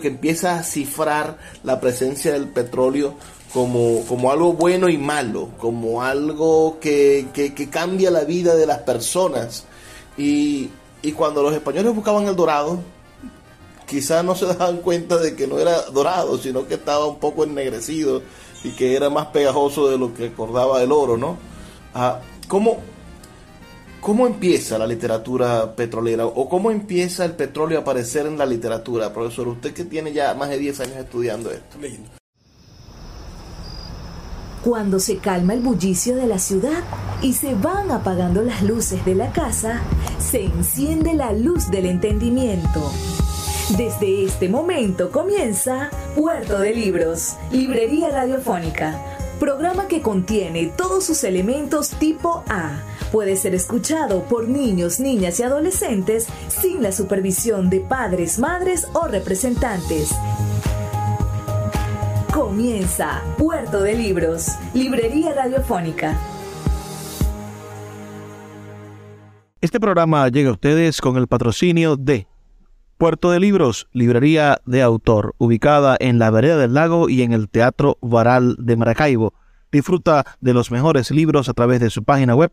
que empieza a cifrar la presencia del petróleo como, como algo bueno y malo, como algo que, que, cambia la vida de las personas. Y, y cuando los españoles buscaban el dorado, quizás no se daban cuenta de que no era dorado, sino que estaba un poco ennegrecido y que era más pegajoso de lo que acordaba el oro, ¿no? Ah, ¿cómo, ¿Cómo empieza la literatura petrolera o cómo empieza el petróleo a aparecer en la literatura, profesor? Usted que tiene ya más de 10 años estudiando esto. Cuando se calma el bullicio de la ciudad y se van apagando las luces de la casa, se enciende la luz del entendimiento. Desde este momento comienza Puerto de Libros, Librería Radiofónica, programa que contiene todos sus elementos tipo A. Puede ser escuchado por niños, niñas y adolescentes sin la supervisión de padres, madres o representantes. Comienza Puerto de Libros, Librería Radiofónica. Este programa llega a ustedes con el patrocinio de Puerto de Libros, librería de autor, ubicada en la vereda del lago y en el Teatro Varal de Maracaibo. Disfruta de los mejores libros a través de su página web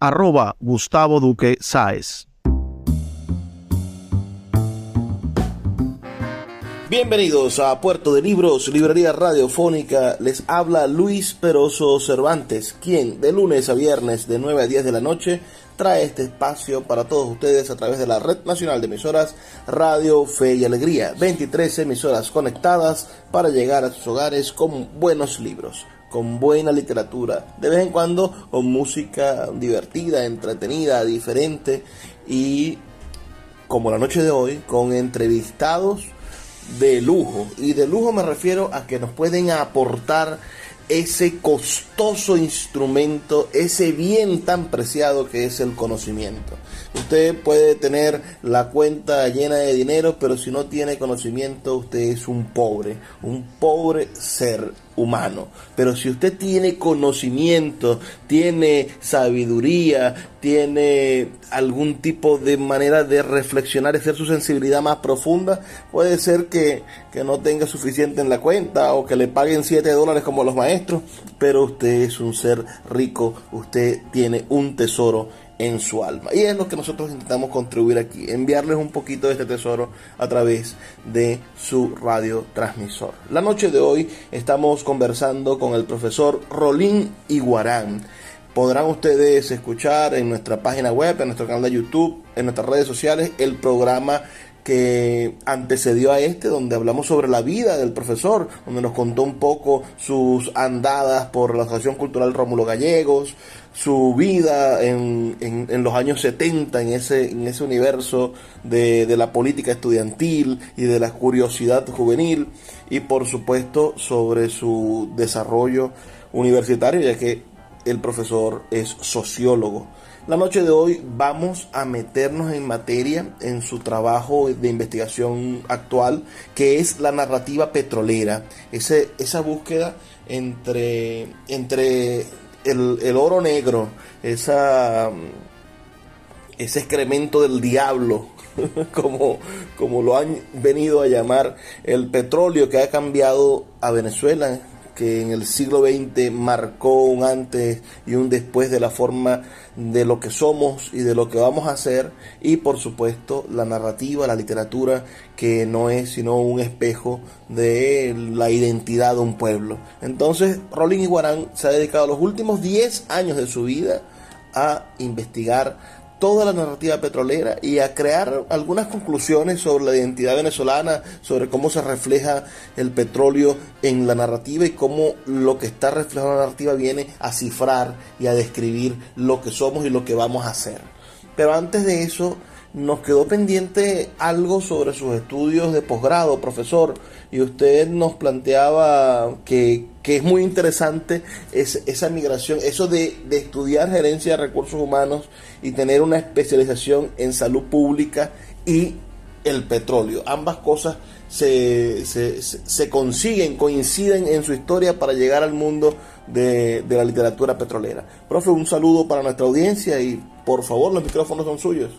arroba Gustavo Duque Sáez. Bienvenidos a Puerto de Libros, Librería Radiofónica. Les habla Luis Peroso Cervantes, quien de lunes a viernes de 9 a 10 de la noche trae este espacio para todos ustedes a través de la Red Nacional de Emisoras Radio Fe y Alegría. 23 emisoras conectadas para llegar a sus hogares con buenos libros con buena literatura, de vez en cuando con música divertida, entretenida, diferente y como la noche de hoy, con entrevistados de lujo. Y de lujo me refiero a que nos pueden aportar ese costoso instrumento, ese bien tan preciado que es el conocimiento. Usted puede tener la cuenta llena de dinero, pero si no tiene conocimiento, usted es un pobre, un pobre ser humano. Pero si usted tiene conocimiento, tiene sabiduría, tiene algún tipo de manera de reflexionar y hacer su sensibilidad más profunda, puede ser que, que no tenga suficiente en la cuenta o que le paguen 7 dólares como los maestros, pero usted es un ser rico, usted tiene un tesoro en su alma. Y es lo que nosotros intentamos contribuir aquí, enviarles un poquito de este tesoro a través de su radio transmisor. La noche de hoy estamos conversando con el profesor Rolín Iguarán. Podrán ustedes escuchar en nuestra página web, en nuestro canal de YouTube, en nuestras redes sociales, el programa que antecedió a este, donde hablamos sobre la vida del profesor, donde nos contó un poco sus andadas por la Asociación Cultural Rómulo Gallegos, su vida en, en, los años 70 en ese, en ese universo de, de, la política estudiantil y de la curiosidad juvenil y por supuesto sobre su desarrollo universitario ya que el profesor es sociólogo. La noche de hoy vamos a meternos en materia en su trabajo de investigación actual que es la narrativa petrolera, ese, esa búsqueda entre, entre el, oro negro, esa, ese excremento del diablo, como, como lo han venido a llamar, el petróleo que ha cambiado a Venezuela, que en el siglo XX marcó un antes y un después de la forma de lo que somos y de lo que vamos a hacer y por supuesto la narrativa, la literatura que no es sino un espejo de la identidad de un pueblo. Entonces Rolling Iguarán se ha dedicado los últimos 10 años de su vida a investigar toda la narrativa petrolera y a crear algunas conclusiones sobre la identidad venezolana, sobre cómo se refleja el petróleo en la narrativa y cómo lo que está reflejado en la narrativa viene a cifrar y a describir lo que somos y lo que vamos a hacer. Pero antes de eso, nos quedó pendiente algo sobre sus estudios de posgrado, profesor, y usted nos planteaba que, es muy interesante esa migración, eso de, estudiar gerencia de recursos humanos y tener una especialización en salud pública y el petróleo. Ambas cosas se, se, se consiguen, coinciden en su historia para llegar al mundo de, de la literatura petrolera. Profe, un saludo para nuestra audiencia y por favor los micrófonos son suyos.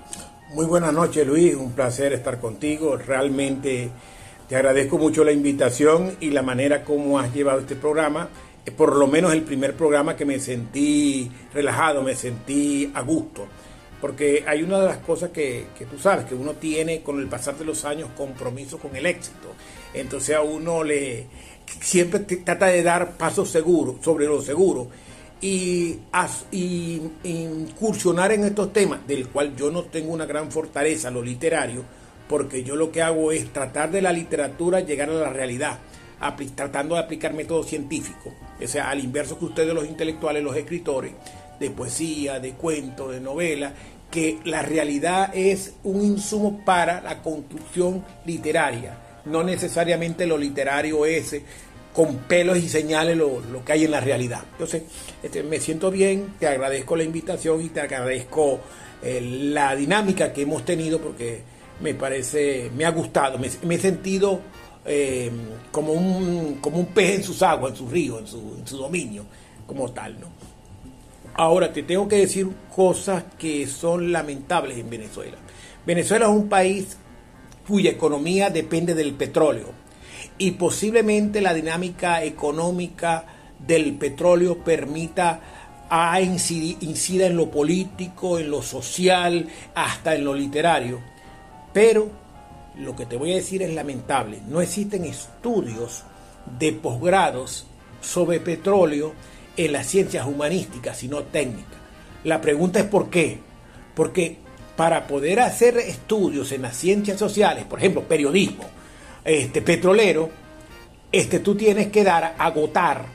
Muy buenas noches Luis, un placer estar contigo. Realmente te agradezco mucho la invitación y la manera como has llevado este programa. Por lo menos el primer programa que me sentí relajado, me sentí a gusto. Porque hay una de las cosas que, que tú sabes, que uno tiene con el pasar de los años compromiso con el éxito. Entonces a uno le, siempre trata de dar pasos seguros, sobre lo seguro, y, incursionar en estos temas, del cual yo no tengo una gran fortaleza, lo literario, porque yo lo que hago es tratar de la literatura llegar a la realidad, tratando de aplicar métodos científicos, o sea, al inverso que ustedes los intelectuales, los escritores, de poesía, de cuento, de novela, que la realidad es un insumo para la construcción literaria no necesariamente lo literario es eh, con pelos y señales lo, que hay en la realidad. Entonces, este, me siento bien, te agradezco la invitación y te agradezco eh, la dinámica que hemos tenido porque me parece, me ha gustado, me, he sentido eh, como, un, como un pez en sus aguas, en su río, en su, su dominio, como tal, ¿no? Ahora, te tengo que decir cosas que son lamentables en Venezuela. Venezuela es un país cuya economía depende del petróleo. Y posiblemente la dinámica económica del petróleo permita a incida en lo político, en lo social, hasta en lo literario. Pero lo que te voy a decir es lamentable. No existen estudios de posgrados sobre petróleo en las ciencias humanísticas, sino técnicas. La pregunta es ¿por qué? Porque para poder hacer estudios en las ciencias sociales, por ejemplo, periodismo, este, petrolero, este, tú tienes que dar, agotar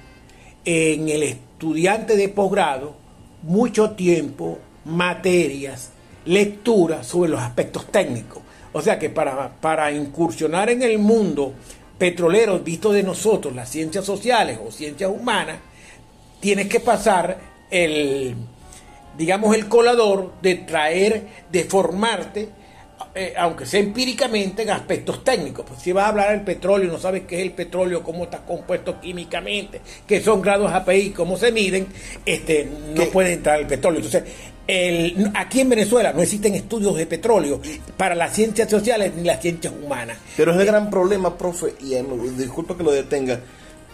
en el estudiante de posgrado mucho tiempo, materias, lectura sobre los aspectos técnicos. O sea que para, para incursionar en el mundo petrolero visto de nosotros, las ciencias sociales o ciencias humanas, tienes que pasar el, digamos, el colador de traer, de formarte, eh, aunque sea empíricamente, en aspectos técnicos. Pues si vas a hablar del petróleo, no sabes qué es el petróleo, cómo está compuesto químicamente, qué son grados API, cómo se miden, este, no puede entrar el petróleo. Entonces, el, aquí en Venezuela no existen estudios de petróleo para las ciencias sociales ni las ciencias humanas. Pero es el gran problema, profe, y eh, disculpa que lo detenga,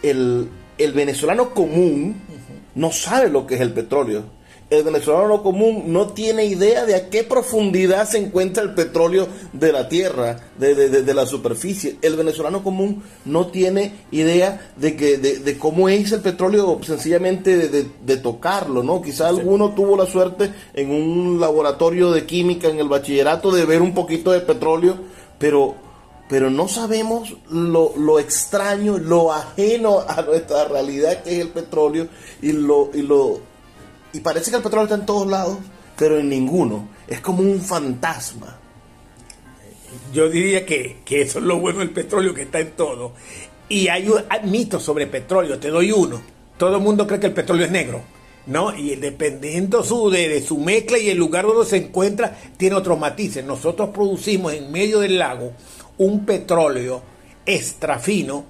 el, el venezolano común no sabe lo que es el petróleo el venezolano común no tiene idea de a qué profundidad se encuentra el petróleo de la tierra, de, la superficie. El venezolano común no tiene idea de, que, de, cómo es el petróleo sencillamente de, tocarlo, ¿no? Quizá alguno tuvo la suerte en un laboratorio de química en el bachillerato de ver un poquito de petróleo, pero pero no sabemos lo, lo, extraño, lo ajeno a nuestra realidad que es el petróleo y lo, y lo y parece que el petróleo está en todos lados, pero en ninguno. Es como un fantasma. Yo diría que, eso es lo bueno del petróleo, que está en todo. Y hay, mitos sobre petróleo, te doy uno. Todo el mundo cree que el petróleo es negro. ¿no? Y dependiendo su, de, su mezcla y el lugar donde se encuentra, tiene otros matices. Nosotros producimos en medio del lago un petróleo extra fino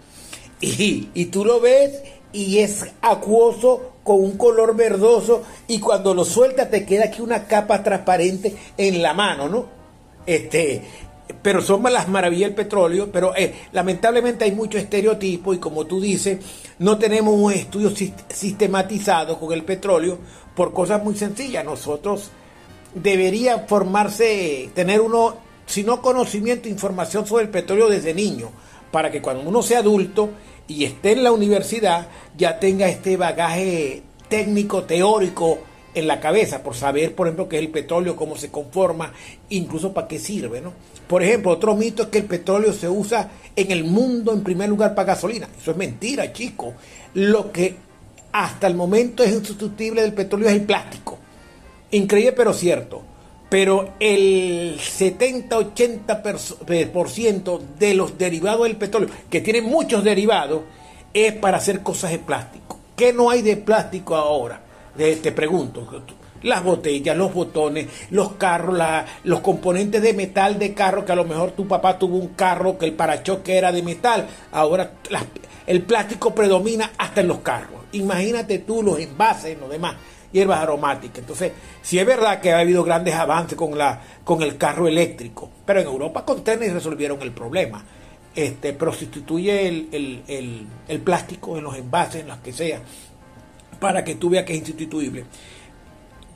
y, y tú lo ves y es acuoso con un color verdoso y cuando lo suelta te queda aquí una capa transparente en la mano, ¿no? Este, pero son las maravillas del petróleo, pero eh, lamentablemente hay mucho estereotipo y como tú dices, no tenemos un estudio sistematizado con el petróleo por cosas muy sencillas. Nosotros debería formarse, tener uno, si no conocimiento, información sobre el petróleo desde niño, para que cuando uno sea adulto y esté en la universidad, ya tenga este bagaje técnico, teórico en la cabeza, por saber, por ejemplo, qué es el petróleo, cómo se conforma, incluso para qué sirve, ¿no? Por ejemplo, otro mito es que el petróleo se usa en el mundo en primer lugar para gasolina. Eso es mentira, chico. Lo que hasta el momento es insustituible del petróleo es el plástico. Increíble pero cierto. pero el 70-80% de los derivados del petróleo, que tienen muchos derivados, es para hacer cosas de plástico. ¿Qué no hay de plástico ahora? te pregunto. Las botellas, los botones, los carros, los componentes de metal de carro, que a lo mejor tu papá tuvo un carro que el parachoque era de metal. Ahora el plástico predomina hasta en los carros. Imagínate tú los envases, los demás hierbas aromáticas. Entonces, si es verdad que ha habido grandes avances con, la, con el carro eléctrico, pero en Europa con tenis resolvieron el problema. Este, pero sustituye el, el, plástico en los envases, en los que sea, para que tú veas que es instituible.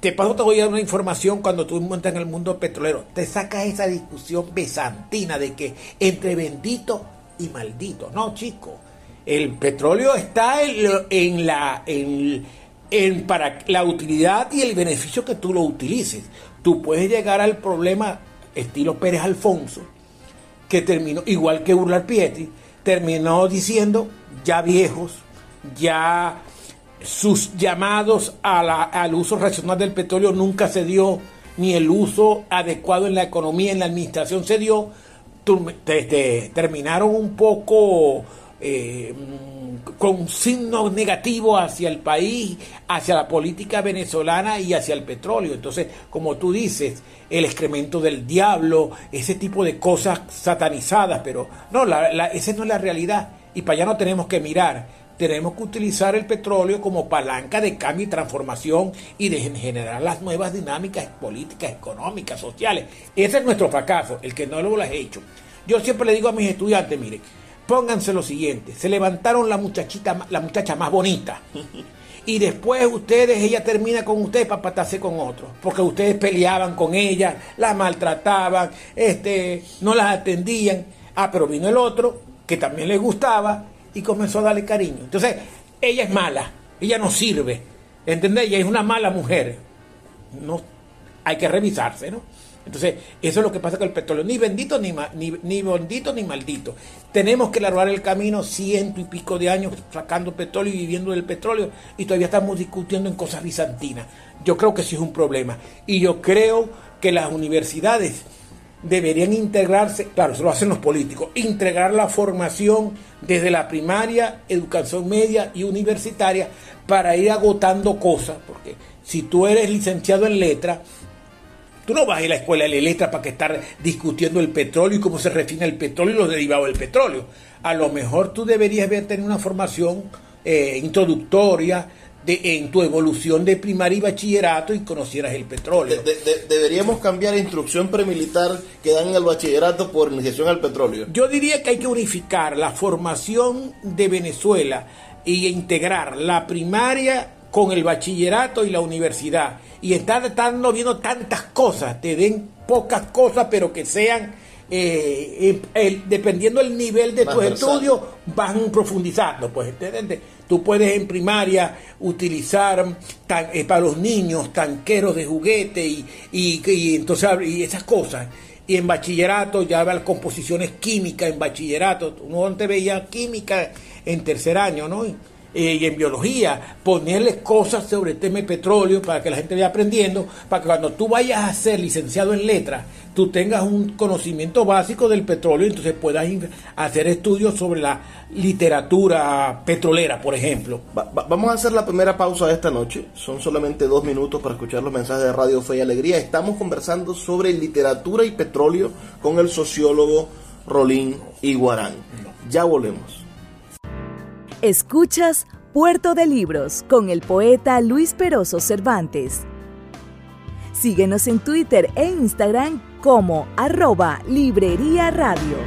Te paso, te voy a dar una información cuando tú montas en el mundo petrolero. Te sacas esa discusión besantina de que entre bendito y maldito. No, chico. El petróleo está en, la, en, en, para la utilidad y el beneficio que tú lo utilices. Tú puedes llegar al problema estilo Pérez Alfonso, que terminó, igual que Urlar Pietri, terminó diciendo, ya viejos, ya sus llamados al uso racional del petróleo nunca se dio, ni el uso adecuado en la economía, en la administración se dio, terminaron un poco eh, con signos negativos hacia el país, hacia la política venezolana y hacia el petróleo. Entonces, como tú dices, el excremento del diablo, ese tipo de cosas satanizadas, pero no, esa no es la realidad y para allá no tenemos que mirar. Tenemos que utilizar el petróleo como palanca de cambio y transformación y de generar las nuevas dinámicas políticas, económicas, sociales. Ese es nuestro fracaso, el que no lo ha hecho. Yo siempre le digo a mis estudiantes, miren, pónganse lo siguiente, se levantaron la muchachita, la muchacha más bonita. Y después ustedes, ella termina con ustedes para patarse con otros, porque ustedes peleaban con ella, la maltrataban, este, no las atendían. Ah, pero vino el otro que también le gustaba y comenzó a darle cariño. Entonces, ella es mala, ella no sirve, ¿entendés? Ella es una mala mujer. No, hay que revisarse, ¿no? Entonces, eso es lo que pasa con el petróleo. Ni bendito, ni, ni, ni bendito, ni maldito. Tenemos que largar el camino ciento y pico de años sacando petróleo y viviendo del petróleo y todavía estamos discutiendo en cosas bizantinas. Yo creo que sí es un problema. Y yo creo que las universidades deberían integrarse, claro, eso lo hacen los políticos, integrar la formación desde la primaria, educación media y universitaria para ir agotando cosas, porque si tú eres licenciado en letra, Tú no vas a ir a la escuela de letras para que estar discutiendo el petróleo y cómo se refina el petróleo y los derivados del petróleo. A lo mejor tú deberías haber tenido una formación eh, introductoria de, en tu evolución de primaria y bachillerato y conocieras el petróleo. deberíamos cambiar instrucción premilitar que dan en el bachillerato por iniciación al petróleo. Yo diría que hay que unificar la formación de Venezuela y integrar la primaria con el bachillerato y la universidad y estar estando viendo tantas cosas, te den pocas cosas, pero que sean, eh, dependiendo del nivel de tus estudios, van profundizando. Pues, Tú puedes en primaria utilizar eh, para los niños tanqueros de juguete y, y, entonces, y esas cosas. Y en bachillerato ya las composiciones químicas en bachillerato. Uno antes veía química en tercer año, ¿no? Eh, y en biología, ponerles cosas sobre el tema de petróleo para que la gente vaya aprendiendo, para que cuando tú vayas a ser licenciado en letras, tú tengas un conocimiento básico del petróleo y entonces puedas hacer estudios sobre la literatura petrolera, por ejemplo. vamos a hacer la primera pausa de esta noche. Son solamente dos minutos para escuchar los mensajes de Radio Fe y Alegría. Estamos conversando sobre literatura y petróleo con el sociólogo Rolín Iguarán. Ya volvemos. Escuchas Puerto de Libros con el poeta Luis Peroso Cervantes. Síguenos en Twitter e Instagram como arroba Librería Radio.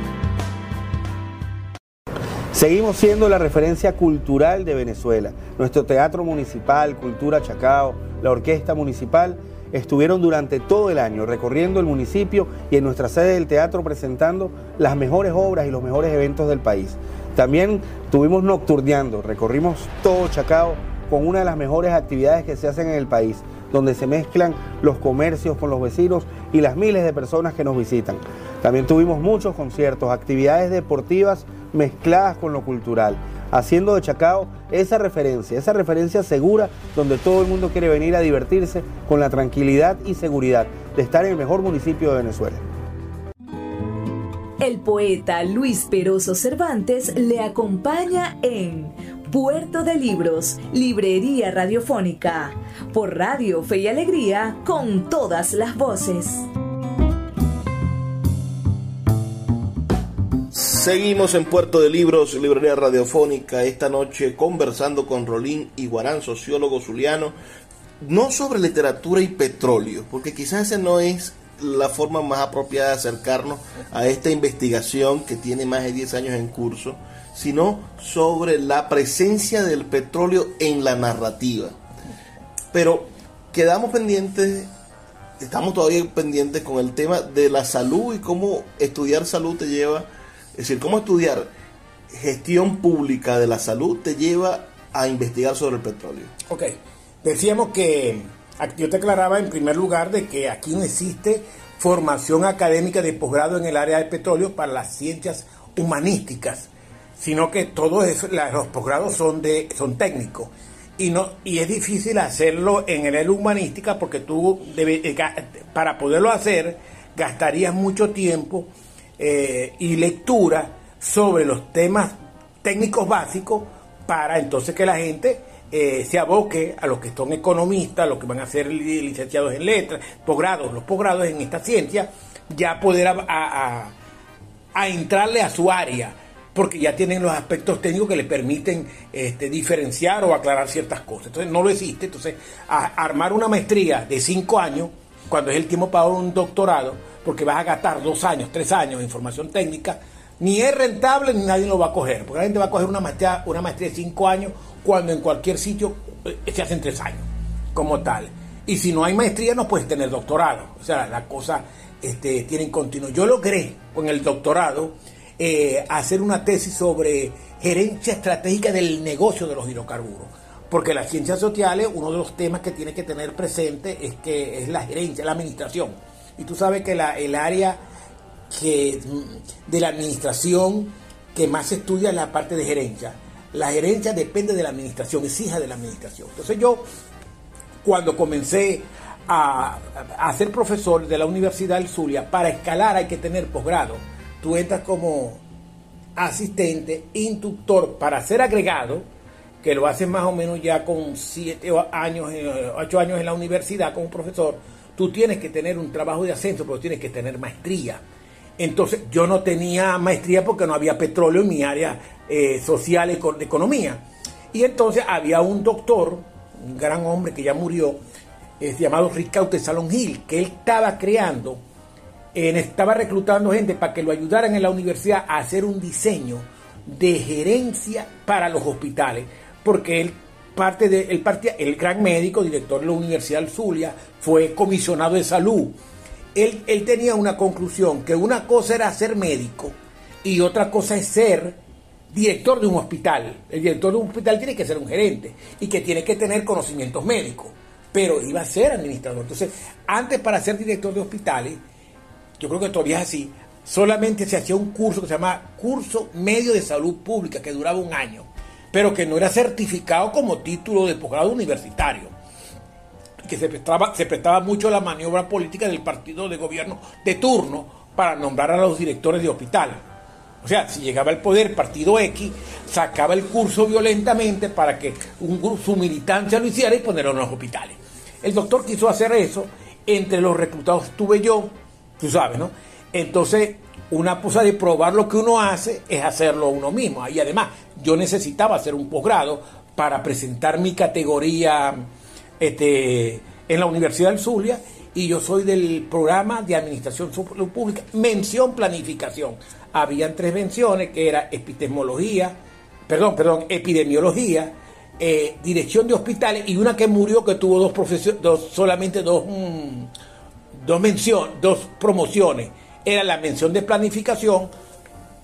Seguimos siendo la referencia cultural de Venezuela. Nuestro Teatro Municipal, Cultura Chacao, la Orquesta Municipal estuvieron durante todo el año recorriendo el municipio y en nuestra sede del teatro presentando las mejores obras y los mejores eventos del país. También tuvimos nocturneando, recorrimos todo Chacao con una de las mejores actividades que se hacen en el país, donde se mezclan los comercios con los vecinos y las miles de personas que nos visitan. También tuvimos muchos conciertos, actividades deportivas mezcladas con lo cultural. haciendo de Chacao esa referencia, esa referencia segura donde todo el mundo quiere venir a divertirse con la tranquilidad y seguridad de estar en el mejor municipio de Venezuela. El poeta Luis Peroso Cervantes le acompaña en Puerto de Libros, Librería Radiofónica, por Radio Fe y Alegría, con todas las voces. Seguimos en Puerto de Libros, Librería Radiofónica, esta noche conversando con Rolín Iguarán, sociólogo zuliano, no sobre literatura y petróleo, porque quizás ese no es la forma más apropiada de acercarnos a esta investigación que tiene más de 10 años en curso, sino sobre la presencia del petróleo en la narrativa. Pero quedamos pendientes, estamos todavía pendientes con el tema de la salud y cómo estudiar salud te lleva, es decir, cómo estudiar gestión pública de la salud te lleva a investigar sobre el petróleo. Ok, decíamos que yo te aclaraba en primer lugar de que aquí no existe formación académica de posgrado en el área de petróleo para las ciencias humanísticas, sino que todos los posgrados son son técnicos. Y no y es difícil hacerlo en el área humanística porque tú eh, para poderlo hacer gastarías mucho tiempo eh, y lectura sobre los temas técnicos básicos para entonces que la gente eh, se aboque a los que son economistas, los que van a ser licenciados en letras, posgrados, los posgrados en esta ciencia, ya poder a, entrarle a su área, porque ya tienen los aspectos técnicos que le permiten este, diferenciar o aclarar ciertas cosas. Entonces no lo existe, entonces armar una maestría de cinco años, cuando es el tiempo para un doctorado, porque vas a gastar dos años, tres años en formación técnica, ni es rentable ni nadie lo va a coger, porque la gente va a coger una maestría, una maestría de cinco años cuando en cualquier sitio eh, se hacen tres años, como tal. Y si no hay maestría, no puedes tener doctorado. O sea, la cosa este, tiene continuo. Yo logré con el doctorado eh, hacer una tesis sobre gerencia estratégica del negocio de los hidrocarburos. Porque las ciencias sociales, uno de los temas que tiene que tener presente es que es la gerencia, la administración. Y tú sabes que la, el área que, mm, de la administración que más estudia es la parte de gerencia la gerencia depende de la administración, es hija de la administración. Entonces yo, cuando comencé a, ser profesor de la Universidad del Zulia, para escalar hay que tener posgrado. Tú entras como asistente, instructor, para ser agregado, que lo haces más o menos ya con siete años, eh, ocho años en la universidad como profesor, tú tienes que tener un trabajo de ascenso, pero tienes que tener maestría. Entonces yo no tenía maestría porque no había petróleo en mi área eh, social de economía. Y entonces había un doctor, un gran hombre que ya murió, eh, llamado Ricaute Salón Gil, que él estaba creando, estaba reclutando gente para que lo ayudaran en la universidad a hacer un diseño de gerencia para los hospitales, porque él parte de, él partía, el gran médico, director de la Universidad del Zulia, fue comisionado de salud él, tenía una conclusión, que una cosa era ser médico y otra cosa es ser director de un hospital. El director de un hospital tiene que ser un gerente y que tiene que tener conocimientos médicos, pero iba a ser administrador. Entonces, antes para ser director de hospitales, yo creo que todavía es así, solamente se hacía un curso que se llama Curso Medio de Salud Pública, que duraba un año, pero que no era certificado como título de posgrado universitario que se prestaba, se prestaba mucho la maniobra política del partido de gobierno de turno para nombrar a los directores de hospital. O sea, si llegaba al poder partido X, sacaba el curso violentamente para que un su militancia lo hiciera y ponerlo en los hospitales. El doctor quiso hacer eso, entre los reclutados estuve yo, tú sabes, ¿no? Entonces, una cosa de probar lo que uno hace es hacerlo uno mismo. Y además, yo necesitaba hacer un posgrado para presentar mi categoría este, en la Universidad del Zulia y yo soy del programa de Administración Pública, mención planificación. Habían tres menciones que era epistemología, perdón, perdón, epidemiología, eh, dirección de hospitales y una que murió que tuvo dos profesiones, dos, solamente dos, mm, dos menciones, dos promociones. Era la mención de planificación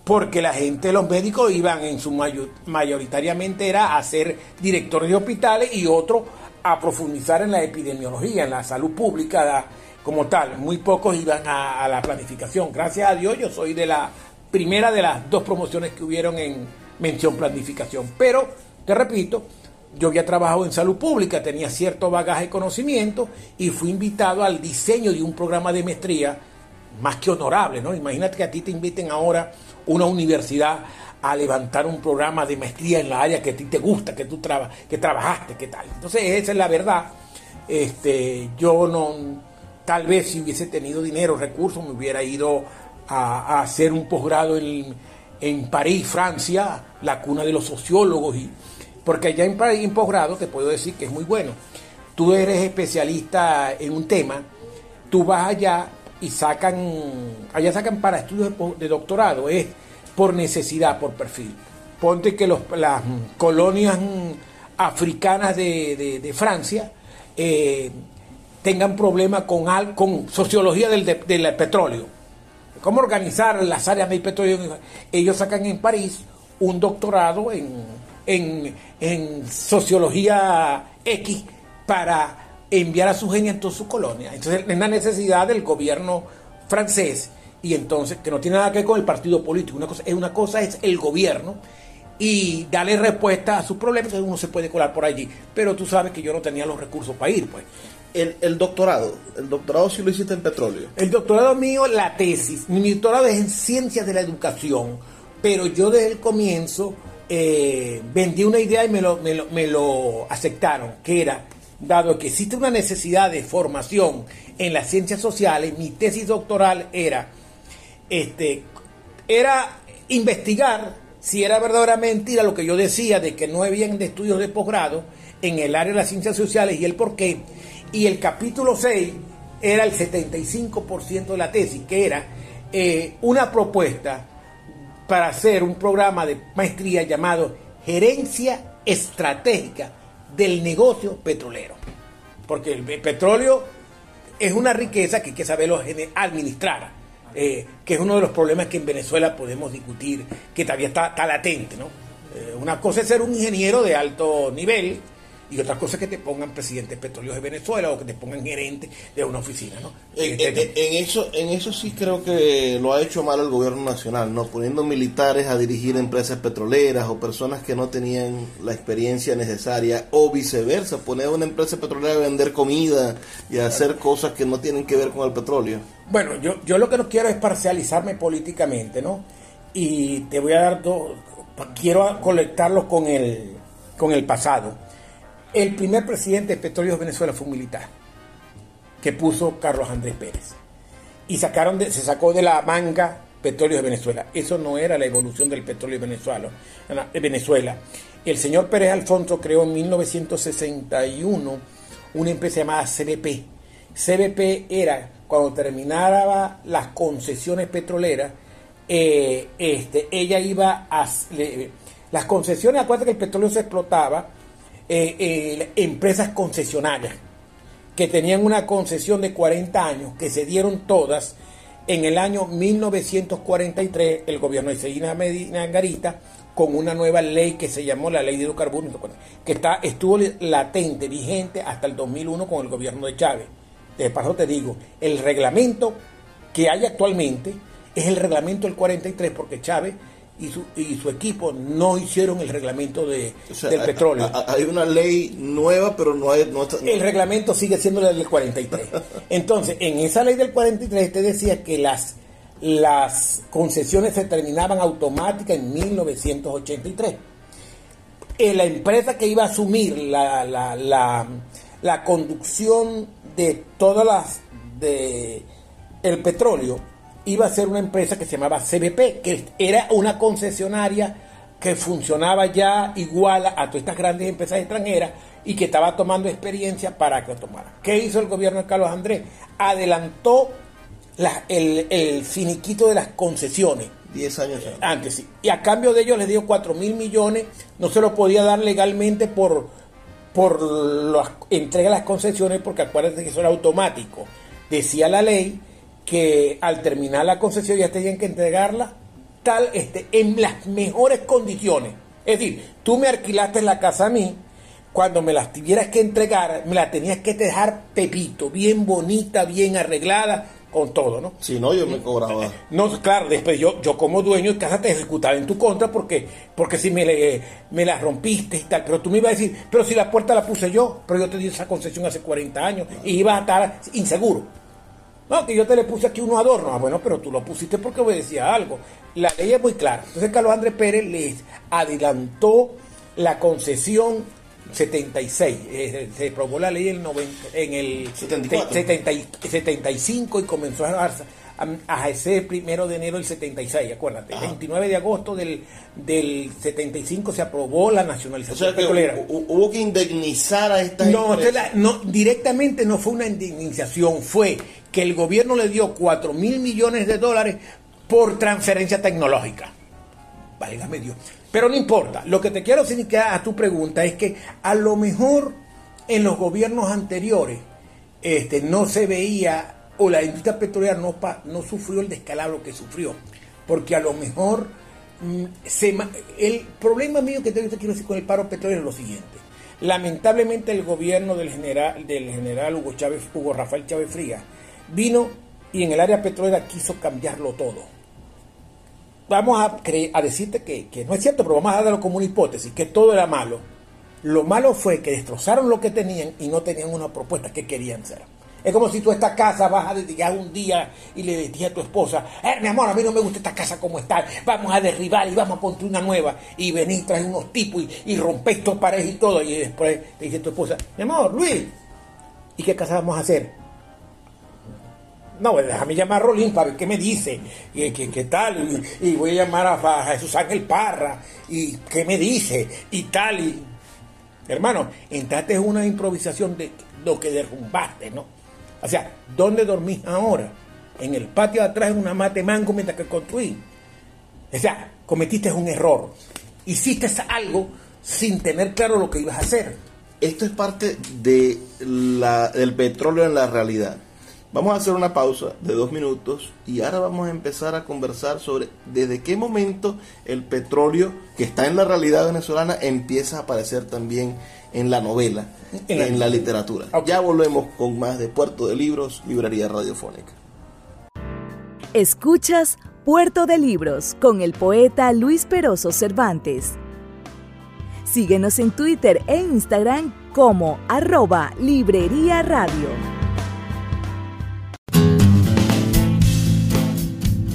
porque la gente, los médicos iban en su mayor, mayoritariamente era a ser directores de hospitales y otro a profundizar en la epidemiología, en la salud pública como tal. Muy pocos iban a, la planificación. Gracias a Dios yo soy de la primera de las dos promociones que hubieron en mención planificación. Pero, te repito, yo había trabajado en salud pública, tenía cierto bagaje de conocimiento y fui invitado al diseño de un programa de maestría más que honorable, ¿no? Imagínate que a ti te inviten ahora una universidad a levantar un programa de maestría en la área que a ti te gusta, que tú que trabajaste, qué tal. Entonces, esa es la verdad. Este, yo no, tal vez si hubiese tenido dinero, recursos, me hubiera ido a, hacer un posgrado en, en, París, Francia, la cuna de los sociólogos, y, porque allá en París, en posgrado, te puedo decir que es muy bueno. Tú eres especialista en un tema, tú vas allá y sacan, allá sacan para estudios de, doctorado, por necesidad, por perfil. Ponte que las colonias africanas de, Francia eh, tengan problemas con, con sociología del, petróleo. ¿Cómo organizar las áreas del petróleo? Ellos sacan en París un doctorado en, sociología X para enviar a su gente en toda su colonia. Entonces es la necesidad del gobierno francés y entonces que no tiene nada que ver con el partido político. Una cosa, una cosa es el gobierno y darle respuesta a sus problemas, entonces uno se puede colar por allí. Pero tú sabes que yo no tenía los recursos para ir, pues. El, doctorado, el doctorado sí lo hiciste en petróleo. El doctorado mío, la tesis, mi doctorado es en ciencias de la educación, pero yo desde el comienzo eh, vendí una idea y me lo, me lo, me lo aceptaron, que era dado que existe una necesidad de formación en las ciencias sociales, mi tesis doctoral era, este, era investigar si era verdadera mentira lo que yo decía de que no habían de estudios de posgrado en el área de las ciencias sociales y el por qué. Y el capítulo 6 era el 75% de la tesis, que era eh, una propuesta para hacer un programa de maestría llamado Gerencia Estratégica del negocio petrolero. Porque el petróleo es una riqueza que hay que saberlo administrar, eh, que es uno de los problemas que en Venezuela podemos discutir, que todavía está, latente. ¿no? Eh, una cosa es ser un ingeniero de alto nivel, y otra cosa es que te pongan presidente de Petróleos de Venezuela o que te pongan gerente de una oficina, ¿no? En, eso, en eso sí creo que lo ha hecho mal el gobierno nacional, ¿no? Poniendo militares a dirigir empresas petroleras o personas que no tenían la experiencia necesaria o viceversa, poner a una empresa petrolera a vender comida y a hacer cosas que no tienen que ver con el petróleo. Bueno, yo, yo lo que no quiero es parcializarme políticamente, ¿no? Y te voy a dar dos, quiero conectarlo con el, con el pasado el primer presidente de Petróleos de Venezuela fue un militar, que puso Carlos Andrés Pérez. Y sacaron se sacó de la manga Petróleos de Venezuela. Eso no era la evolución del petróleo de Venezuela. El señor Pérez Alfonso creó en 1961 una empresa llamada CBP. CBP era cuando terminaba las concesiones petroleras, eh, este, ella iba a... las concesiones, acuérdate que el petróleo se explotaba eh, eh, empresas concesionarias que tenían una concesión de 40 años, que se dieron todas en el año 1943, el gobierno de Seguina Medina Garita, con una nueva ley que se llamó la ley de hidrocarburos, que está, estuvo latente, vigente hasta el 2001 con el gobierno de Chávez. De paso te digo, el reglamento que hay actualmente es el reglamento del 43, porque Chávez y su, y su equipo no hicieron el reglamento de, del petróleo. Hay una ley nueva, pero no hay... El reglamento sigue siendo la del 43. Entonces, en esa ley del 43 te decía que las, las concesiones se terminaban automáticas en 1983. Eh, la empresa que iba a asumir la, la, la, la conducción de todas las... de el petróleo iba a ser una empresa que se llamaba CBP, que era una concesionaria que funcionaba ya igual a todas estas grandes empresas extranjeras y que estaba tomando experiencia para que lo tomara. ¿Qué hizo el gobierno de Carlos Andrés? Adelantó el, el, finiquito de las concesiones. Diez años antes. sí. Y a cambio de ello le dio 4 mil millones, no se lo podía dar legalmente por, por la entrega de las concesiones, porque acuérdense que eso era automático. Decía la ley que al terminar la concesión ya tenían que entregarla tal este, en las mejores condiciones. Es decir, tú me alquilaste la casa a mí, cuando me las tuvieras que entregar, me la tenías que dejar pepito, bien bonita, bien arreglada, con todo, ¿no? Si no, yo me cobraba. No, claro, después yo, yo como dueño de casa te ejecutaba en tu contra porque, porque si me, le- me la rompiste y tal, pero tú me ibas a decir, pero si la puerta la puse yo, pero yo te di esa concesión hace 40 años y ibas a estar inseguro. No, que yo te le puse aquí unos adornos. Ah, bueno, pero tú lo pusiste porque obedecía a algo. La ley es muy clara. Entonces Carlos Andrés Pérez les adelantó la concesión 76. Eh, se aprobó la ley en, 90 en el 74. 70 y- 75 y comenzó a, a, a ejercer el primero de enero del 76, acuérdate. El 29 de agosto del, del 75 se aprobó la O nacionalización sea petrolera. hu- hubo que indemnizar a estas No, la- no, directamente no fue una indemnización, fue que el gobierno le dio 4 mil millones de dólares por transferencia tecnológica. Válgame Dios. Pero no importa. Lo que te quiero significar a tu pregunta es que a lo mejor en los gobiernos anteriores este, no se veía o la industria petrolera no, sufrió el descalabro que sufrió. Porque a lo mejor mm, se el problema mío que te quiero decir con el paro petrolero es lo siguiente. Lamentablemente el gobierno del general, del general Hugo Chávez, Hugo Rafael Chávez Frías, vino y en el área petrolera quiso cambiarlo todo vamos a, a decirte que, que no es cierto, pero vamos a darlo como una hipótesis, que todo era malo. Lo malo fue que destrozaron lo que tenían y no tenían una propuesta que querían hacer. Es como si tú esta casa vas a llegar un día y le decías a tu esposa, eh, mi amor, a mí no me gusta esta casa como está, vamos a derribar y vamos a construir una nueva. Y venís, traes unos tipos y, y rompés tus paredes y todo. Y después te dice tu esposa, mi amor, Luis, ¿y qué casa vamos a hacer? No, pues déjame llamar a Rolín para ver qué me dice, y qué, qué tal, y, voy a llamar a, a Jesús Ángel Parra, y qué me dice, y tal, y... Hermano, entraste en una improvisación de lo que derrumbaste, ¿no? O sea, ¿dónde dormís ahora? En el patio de atrás en una mate mango mientras que construí. O sea, cometiste un error. Hiciste algo sin tener claro lo que ibas a hacer. Esto es parte de la, del petróleo en la realidad. Vamos a hacer una pausa de dos minutos y ahora vamos a empezar a conversar sobre desde qué momento el petróleo que está en la realidad venezolana empieza a aparecer también en la novela, En en la- literatura. Ya volvemos con más de Puerto de Libros, Librería Radiofónica. Escuchas Puerto de Libros con el poeta Luis Peroso Cervantes. Síguenos en Twitter e Instagram como arroba Librería Radio.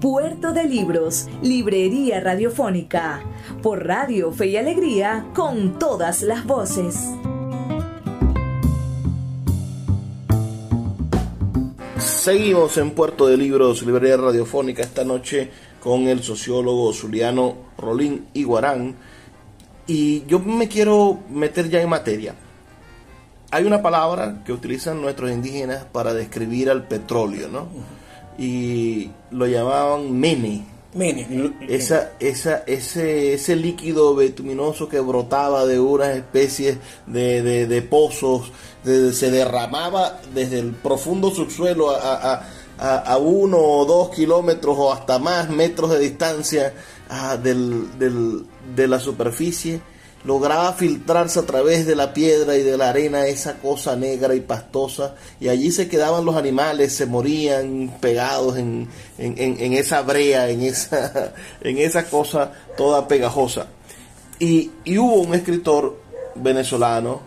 Puerto de Libros, Librería Radiofónica, por Radio Fe y Alegría, con todas las voces. Seguimos en Puerto de Libros, Librería Radiofónica, esta noche con el sociólogo zuliano Rolín Iguarán. Y yo me quiero meter ya en materia. Hay una palabra que utilizan nuestros indígenas para describir al petróleo, ¿no? Y lo llamaban mene. Mene, Esa, esa, ese, ese líquido bituminoso que brotaba de unas especies de, de- de pozos, de- se derramaba desde el profundo subsuelo a, a- a- a uno o dos kilómetros o hasta más metros de distancia ah, del- del- de la superficie, lograba filtrarse a través de la piedra y de la arena esa cosa negra y pastosa, y allí se quedaban los animales, se morían pegados en, en- en- esa brea, en esa, en esa cosa toda pegajosa. Y, y hubo un escritor venezolano,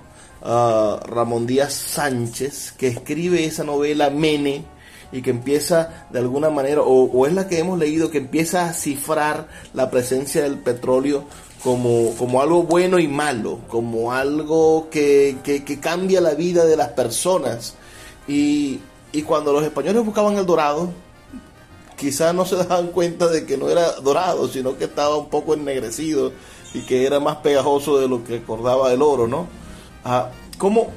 ah, Ramón Díaz Sánchez, que escribe esa novela Mene, y que empieza de alguna manera, o, es la que hemos leído, que empieza a cifrar la presencia del petróleo como, como algo bueno y malo, como algo que, que, cambia la vida de las personas. Y, y cuando los españoles buscaban el dorado, quizás no se daban cuenta de que no era dorado, sino que estaba un poco ennegrecido y que era más pegajoso de lo que acordaba el oro, ¿no? Ah, ¿cómo,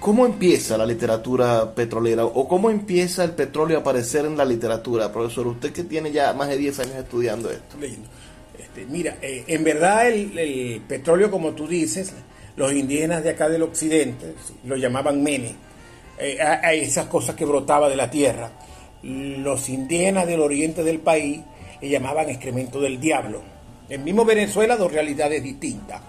¿Cómo empieza la literatura petrolera o cómo empieza el petróleo a aparecer en la literatura, profesor? Usted que tiene ya más de 10 años estudiando esto. Este, mira, eh, en verdad el, petróleo, como tú dices, los indígenas de acá del occidente lo llamaban mene, eh, a, esas cosas que brotaba de la tierra los indígenas del oriente del país le llamaban excremento del diablo. En mismo Venezuela, dos realidades distintas.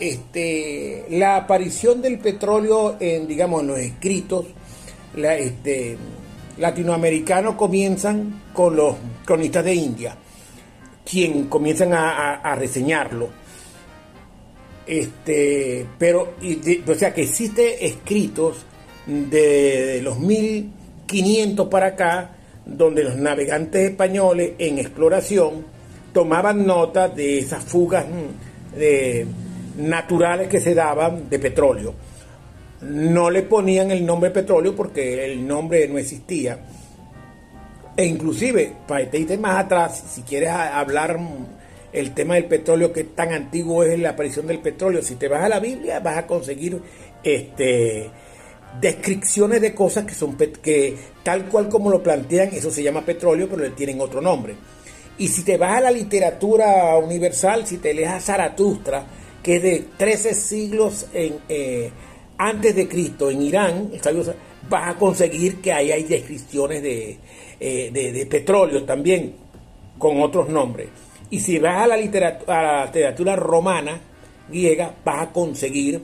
Este, la aparición del petróleo en, digamos, los escritos este, latinoamericanos comienzan con los cronistas de India, quien comienzan a, reseñarlo. Este, pero, o sea, que existe escritos de, de los mil 500 para acá, donde los navegantes españoles en exploración tomaban nota de esas fugas mm, naturales que se daban de petróleo. No le ponían el nombre petróleo porque el nombre no existía. E inclusive, para irte más atrás, si quieres hablar el tema del petróleo, que tan antiguo es la aparición del petróleo, si te vas a la Biblia vas a conseguir este descripciones de cosas que son que tal cual como lo plantean, eso se llama petróleo, pero le tienen otro nombre. Y si te vas a la literatura universal, si te lees a Zaratustra, que es de 13 siglos en, eh, antes de Cristo en Irán, vas a conseguir que ahí hay descripciones de, eh, de, petróleo también, con otros nombres. Y si vas a la, literatura, a la romana, griega, vas a conseguir,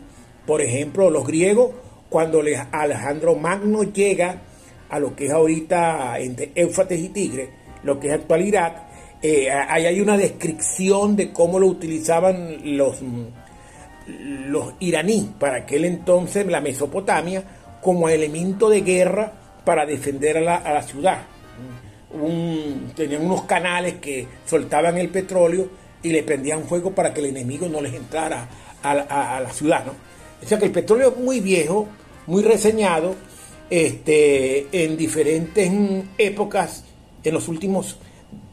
por ejemplo, los griegos cuando Alejandro Magno llega a lo que es ahorita entre Éufrates y Tigre, lo que es actual Irak, eh, ahí hay una descripción de cómo lo utilizaban los, los iraníes para aquel entonces, la Mesopotamia, como elemento de guerra para defender a la, ciudad. Tenían unos canales que soltaban el petróleo y le prendían fuego para que el enemigo no les entrara a, a la ciudad. ¿no? O sea que el petróleo es muy viejo, muy reseñado este, en diferentes épocas, en los últimos,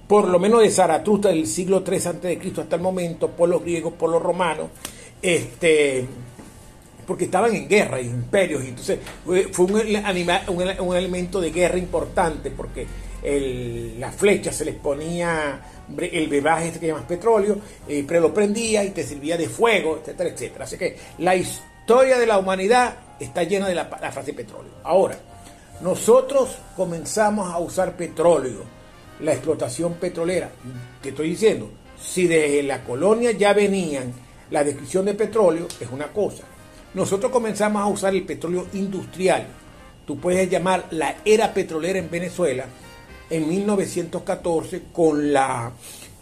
por lo menos de Zaratustra del siglo III a.C. hasta el momento, por los griegos, por los romanos, este, porque estaban en guerra, imperios, y entonces fue un, un, elemento de guerra importante, porque el, la flecha se les ponía el bebaje este que llamas petróleo, eh, pero lo prendía y te servía de fuego, etcétera, etcétera. Así que la historia de la humanidad está llena de la, frase petróleo. Ahora, nosotros comenzamos a usar petróleo, la explotación petrolera. Te estoy diciendo, si desde la colonia ya venían la descripción de petróleo, es una cosa. Nosotros comenzamos a usar el petróleo industrial. Tú puedes llamar la era petrolera en Venezuela en 1914 con la,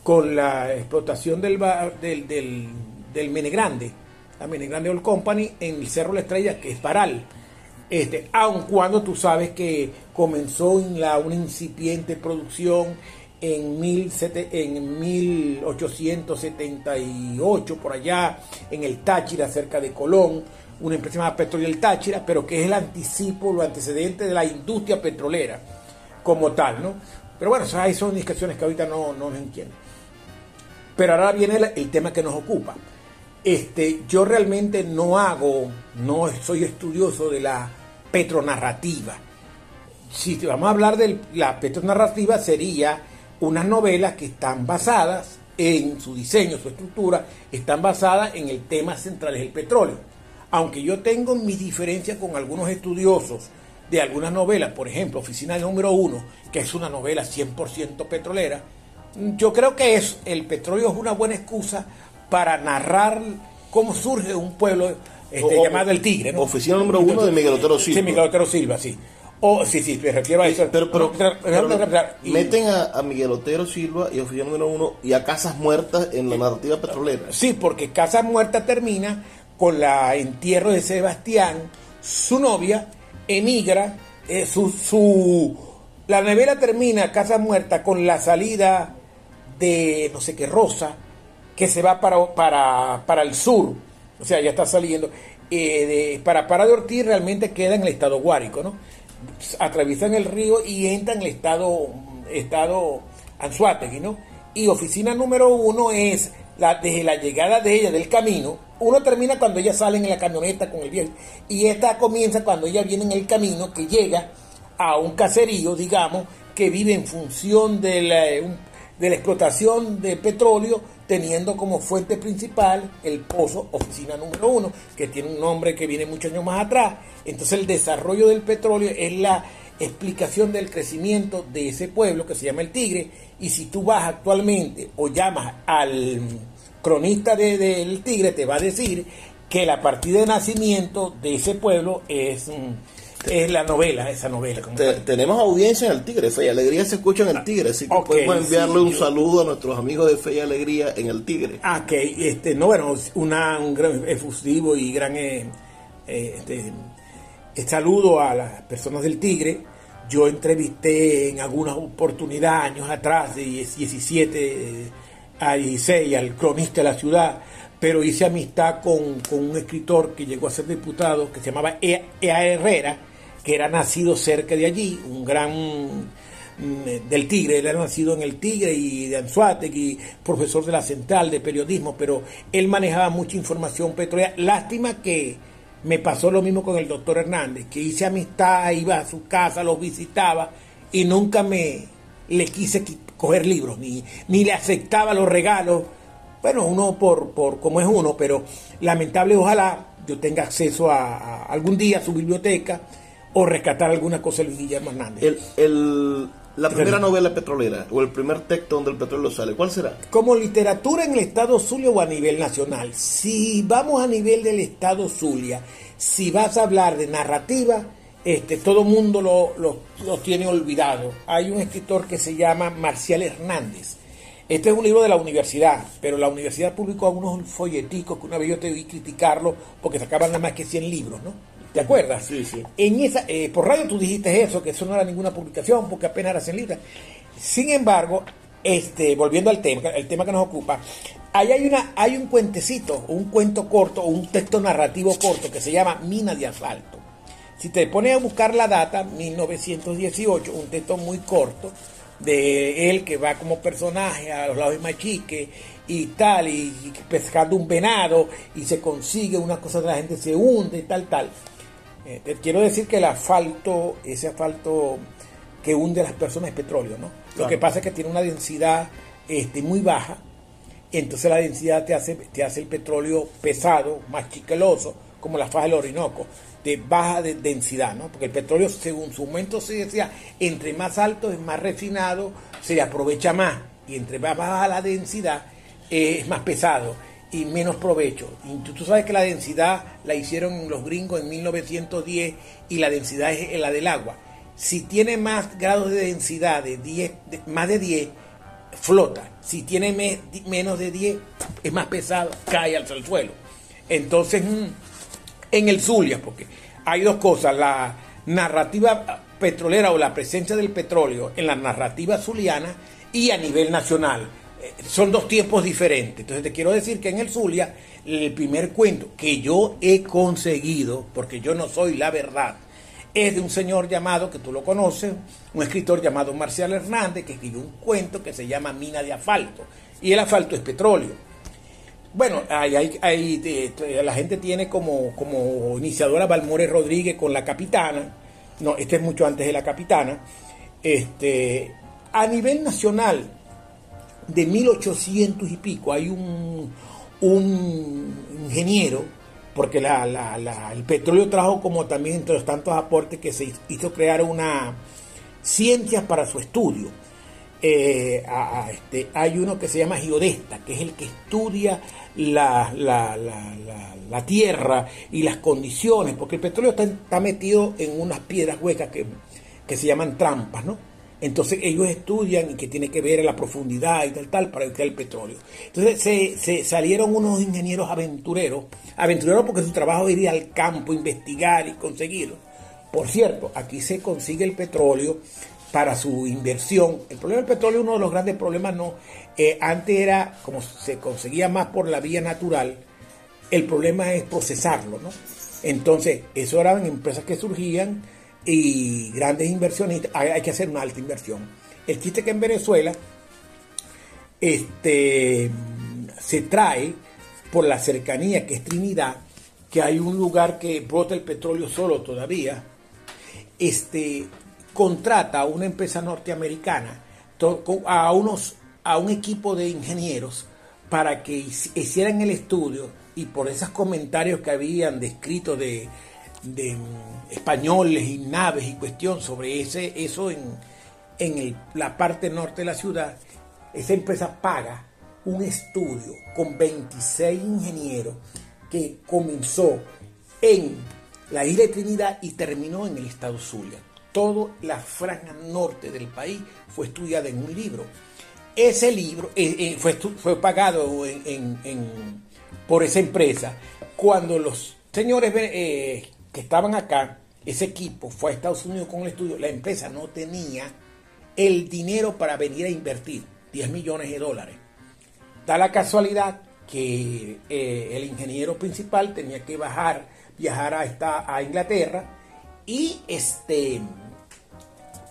con la explotación del, del, del, del Mene Grande la Grande Oil Company en el Cerro La Estrella, que es Paral. Este, aun cuando tú sabes que comenzó en la, una incipiente producción en, mil, en 1878, por allá, en el Táchira, cerca de Colón, una empresa llamada Petróleo del Táchira, pero que es el anticipo, lo antecedente de la industria petrolera como tal, ¿no? Pero bueno, esas son indicaciones que ahorita no, no nos entienden. Pero ahora viene el tema que nos ocupa. Este, yo realmente no hago, no soy estudioso de la petronarrativa. Si vamos a hablar de la petronarrativa, sería unas novelas que están basadas en su diseño, su estructura, están basadas en el tema central del petróleo. Aunque yo tengo mi diferencia con algunos estudiosos de algunas novelas, por ejemplo, Oficina número uno, que es una novela 100% petrolera, yo creo que es, el petróleo es una buena excusa para narrar cómo surge un pueblo este, llamado el Tigre. ¿no? Oficina número uno de Miguel Otero Silva. Sí, Miguel Otero Silva, sí. O, sí, sí, me refiero a eso. Pero, pero, meten a, Miguel Otero Silva y Oficina número uno y a Casas Muertas en la narrativa petrolera. Sí, porque Casas Muertas termina con la entierro de Sebastián, su novia emigra eh, su, su, la novela termina, Casa Muerta, con la salida de no sé qué Rosa, que se va para, para, para el sur, o sea, ya está saliendo. Eh, de, para Pará de Ortiz realmente queda en el estado Guárico, ¿no? Atraviesan el río y entra en el estado, estado Anzuategui, ¿no? Y oficina número uno es la, desde la llegada de ella del camino. Uno termina cuando ella sale en la camioneta con el viejo. Y esta comienza cuando ella viene en el camino, que llega a un caserío, digamos, que vive en función de la, de la explotación de petróleo, teniendo como fuente principal el pozo oficina número uno, que tiene un nombre que viene muchos años más atrás. Entonces el desarrollo del petróleo es la explicación del crecimiento de ese pueblo que se llama el Tigre. Y si tú vas actualmente o llamas al cronista del de, Tigre, te va a decir que la partida de nacimiento de ese pueblo es es la novela, esa novela. tenemos audiencia en el Tigre, Fe y Alegría se escucha en el Tigre, así que podemos enviarle un saludo a nuestros amigos de Fe y Alegría en el Tigre. Ah, ok, este, no, bueno, una, un gran efusivo y gran eh, eh este, saludo a las personas del Tigre. Yo entrevisté en algunas oportunidades, años atrás, de 17 a 16, al cronista de la ciudad, pero hice amistad con, con, un escritor que llegó a ser diputado, que se llamaba Ea, Ea Herrera, que era nacido cerca de allí, un gran mm, del Tigre, él era nacido en el Tigre y de Anzuategui, profesor de la Central de Periodismo, pero él manejaba mucha información petrolera. Lástima que me pasó lo mismo con el doctor Hernández, que hice amistad, iba a su casa, los visitaba y nunca me le quise coger libros, ni, ni le aceptaba los regalos. Bueno, uno por, por como es uno, pero lamentable, ojalá yo tenga acceso a algún día a su biblioteca o rescatar alguna cosa de Luis Guillermo Hernández. El, la primera novela petrolera o el primer texto donde el petróleo sale, ¿cuál será? Como literatura en el estado Zulia o a nivel nacional. Si vamos a nivel del estado Zulia, si vas a hablar de narrativa, este, todo mundo lo, lo, tiene olvidado. Hay un escritor que se llama Marcial Hernández. Este es un libro de la universidad, pero la universidad publicó algunos folleticos que una vez yo te vi criticarlo porque sacaban nada más que 100 libros, ¿no? ¿Te acuerdas? Sí, sí. En esa, eh, por radio tú dijiste eso, que eso no era ninguna publicación, porque apenas era 100 libros. Sin embargo, este, volviendo al tema, el tema que nos ocupa, ahí hay, una, hay un cuentecito, un cuento corto, un texto narrativo corto que se llama Mina de Asfalto. Si te pones a buscar la data, 1918, un texto muy corto, de él que va como personaje a los lados de Machique y tal, y, pescando un venado y se consigue una cosa de la gente se hunde y tal, tal. Eh, quiero decir que el asfalto, ese asfalto que hunde a las personas es petróleo, ¿no? Lo que pasa es que tiene una densidad este, muy baja, y entonces la densidad te hace, te hace el petróleo pesado, más chiqueloso, como la faja del Orinoco, de baja de densidad, ¿no? Porque el petróleo, según su momento se decía, entre más alto es más refinado, se aprovecha más, y entre más baja la densidad es más pesado y menos provecho. Y tú, sabes que la densidad la hicieron los gringos en 1910 y la densidad es la del agua. Si tiene más grados de densidad de 10, más de 10, flota. Si tiene menos de 10, es más pesado, cae al suelo. Entonces, mm, en el Zulia, porque hay dos cosas, la narrativa petrolera o la presencia del petróleo en la narrativa zuliana y a nivel nacional son dos tiempos diferentes. Entonces te quiero decir que en el Zulia, el primer cuento que yo he conseguido, porque yo no soy la verdad, es de un señor llamado, que tú lo conoces, un escritor llamado Marcial Hernández, que escribió un cuento que se llama Mina de Asfalto. Y el asfalto es petróleo. Bueno, la gente tiene como, iniciadora Valmore Rodríguez con la capitana. No, este es mucho antes de la capitana. Este, a nivel nacional, de 1800 y pico hay un, un ingeniero, porque el petróleo trajo como también entre los tantos aportes que se hizo crear una ciencia para su estudio. Eh, este, hay uno que se llama geodesta, que es el que estudia la, tierra y las condiciones, porque el petróleo está, metido en unas piedras huecas que, se llaman trampas, ¿no? Entonces ellos estudian y que tiene que ver la profundidad y tal, tal, para buscar el petróleo. Entonces se, salieron unos ingenieros aventureros, aventureros porque su trabajo era ir al campo, investigar y conseguirlo. Por cierto, aquí se consigue el petróleo para su inversión. El problema del petróleo, uno de los grandes problemas, no, eh, antes era como se conseguía más por la vía natural, el problema es procesarlo, ¿no? Entonces, eso eran empresas que surgían y grandes inversiones, hay, que hacer una alta inversión. El chiste que en Venezuela este, se trae por la cercanía que es Trinidad, que hay un lugar que brota el petróleo solo todavía, este, contrata a una empresa norteamericana a, unos, a un equipo de ingenieros para que hicieran el estudio y por esos comentarios que habían descrito de, de españoles y naves y cuestión sobre ese, eso en, en la parte norte de la ciudad, esa empresa paga un estudio con 26 ingenieros que comenzó en la isla de Trinidad y terminó en el estado Zulia. Toda la franja norte del país fue estudiada en un libro. Ese libro eh, eh, fue, pagado por esa empresa. Cuando los señores eh, que estaban acá, ese equipo fue a Estados Unidos con el estudio, la empresa no tenía el dinero para venir a invertir 10 millones de dólares. Da la casualidad que el ingeniero principal tenía que bajar, viajar a Inglaterra y este,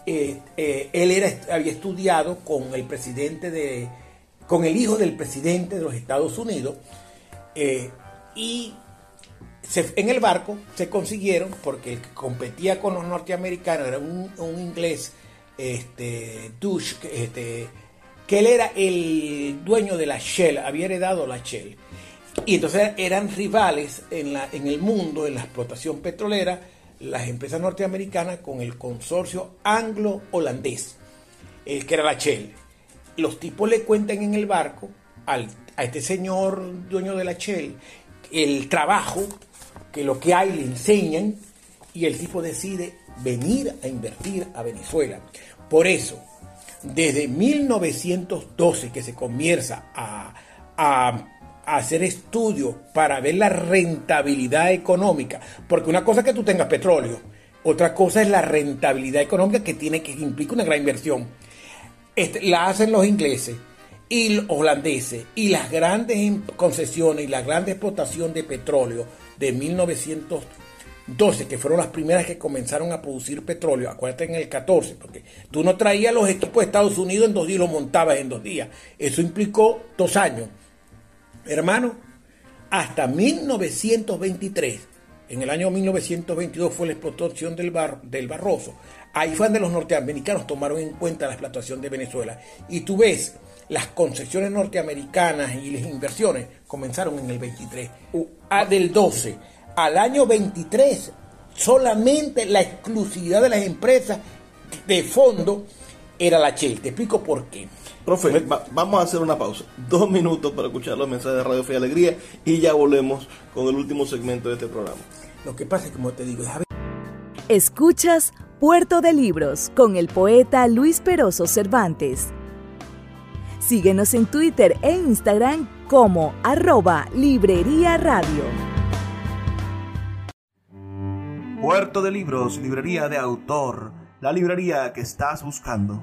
eh, eh, él era, había estudiado con el presidente de, con el hijo del presidente de los Estados Unidos eh, y en el barco se consiguieron, porque el que competía con los norteamericanos era un, inglés, este, Dush, este, que él era el dueño de la Shell, había heredado la Shell. Y entonces eran rivales en, la, en el mundo, en la explotación petrolera, las empresas norteamericanas con el consorcio anglo-holandés, el que era la Shell. Los tipos le cuentan en el barco al, a este señor dueño de la Shell el trabajo, que lo que hay le enseñan, y el tipo decide venir a invertir a Venezuela. Por eso, desde 1912 que se comienza a, a hacer estudios para ver la rentabilidad económica, porque una cosa es que tú tengas petróleo, otra cosa es la rentabilidad económica que tiene que implica una gran inversión. Este, la hacen los ingleses y los holandeses y las grandes concesiones y la gran explotación de petróleo de 1912, que fueron las primeras que comenzaron a producir petróleo, acuérdate en el 14, porque tú no traías los equipos de Estados Unidos en dos días y los montabas en dos días. Eso implicó dos años. Hermano, hasta 1923, en el año 1922 fue la explotación del, bar, del Barroso. Ahí fue donde los norteamericanos tomaron en cuenta la explotación de Venezuela. Y tú ves, las concesiones norteamericanas y las inversiones comenzaron en el 23. Ah, del 12 al año 23, solamente la exclusividad de las empresas de fondo era la Shell. Te explico por qué. Profe, vamos a hacer una pausa. Dos minutos para escuchar los mensajes de Radio Fe y Alegría y ya volvemos con el último segmento de este programa. Lo que pasa es que, como te digo, Escuchas Puerto de Libros con el poeta Luis Peroso Cervantes. Síguenos en Twitter e Instagram como arroba Librería Radio. Puerto de Libros, librería de autor, la librería que estás buscando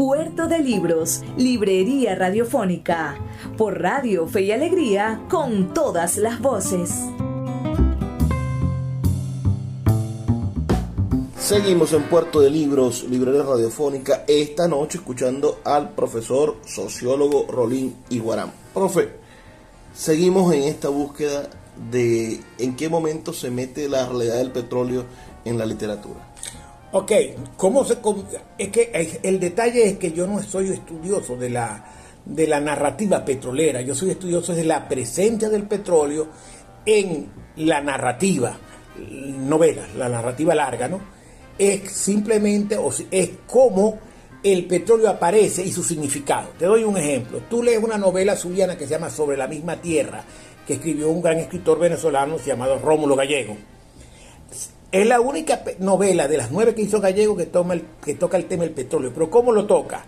Puerto de Libros, Librería Radiofónica, por Radio Fe y Alegría, con todas las voces. Seguimos en Puerto de Libros, Librería Radiofónica, esta noche escuchando al profesor sociólogo Rolín Iguarán. Profe, seguimos en esta búsqueda de en qué momento se mete la realidad del petróleo en la literatura. Ok, ¿cómo se es que el detalle es que yo no soy estudioso de la de la narrativa petrolera, yo soy estudioso de la presencia del petróleo en la narrativa novela, la narrativa larga, ¿no? Es simplemente o es como el petróleo aparece y su significado. Te doy un ejemplo. Tú lees una novela zuliana que se llama Sobre la misma tierra, que escribió un gran escritor venezolano llamado Rómulo Gallego. Es la única novela de las nueve que hizo Gallego que, toma que toca el tema del petróleo. Pero ¿cómo lo toca?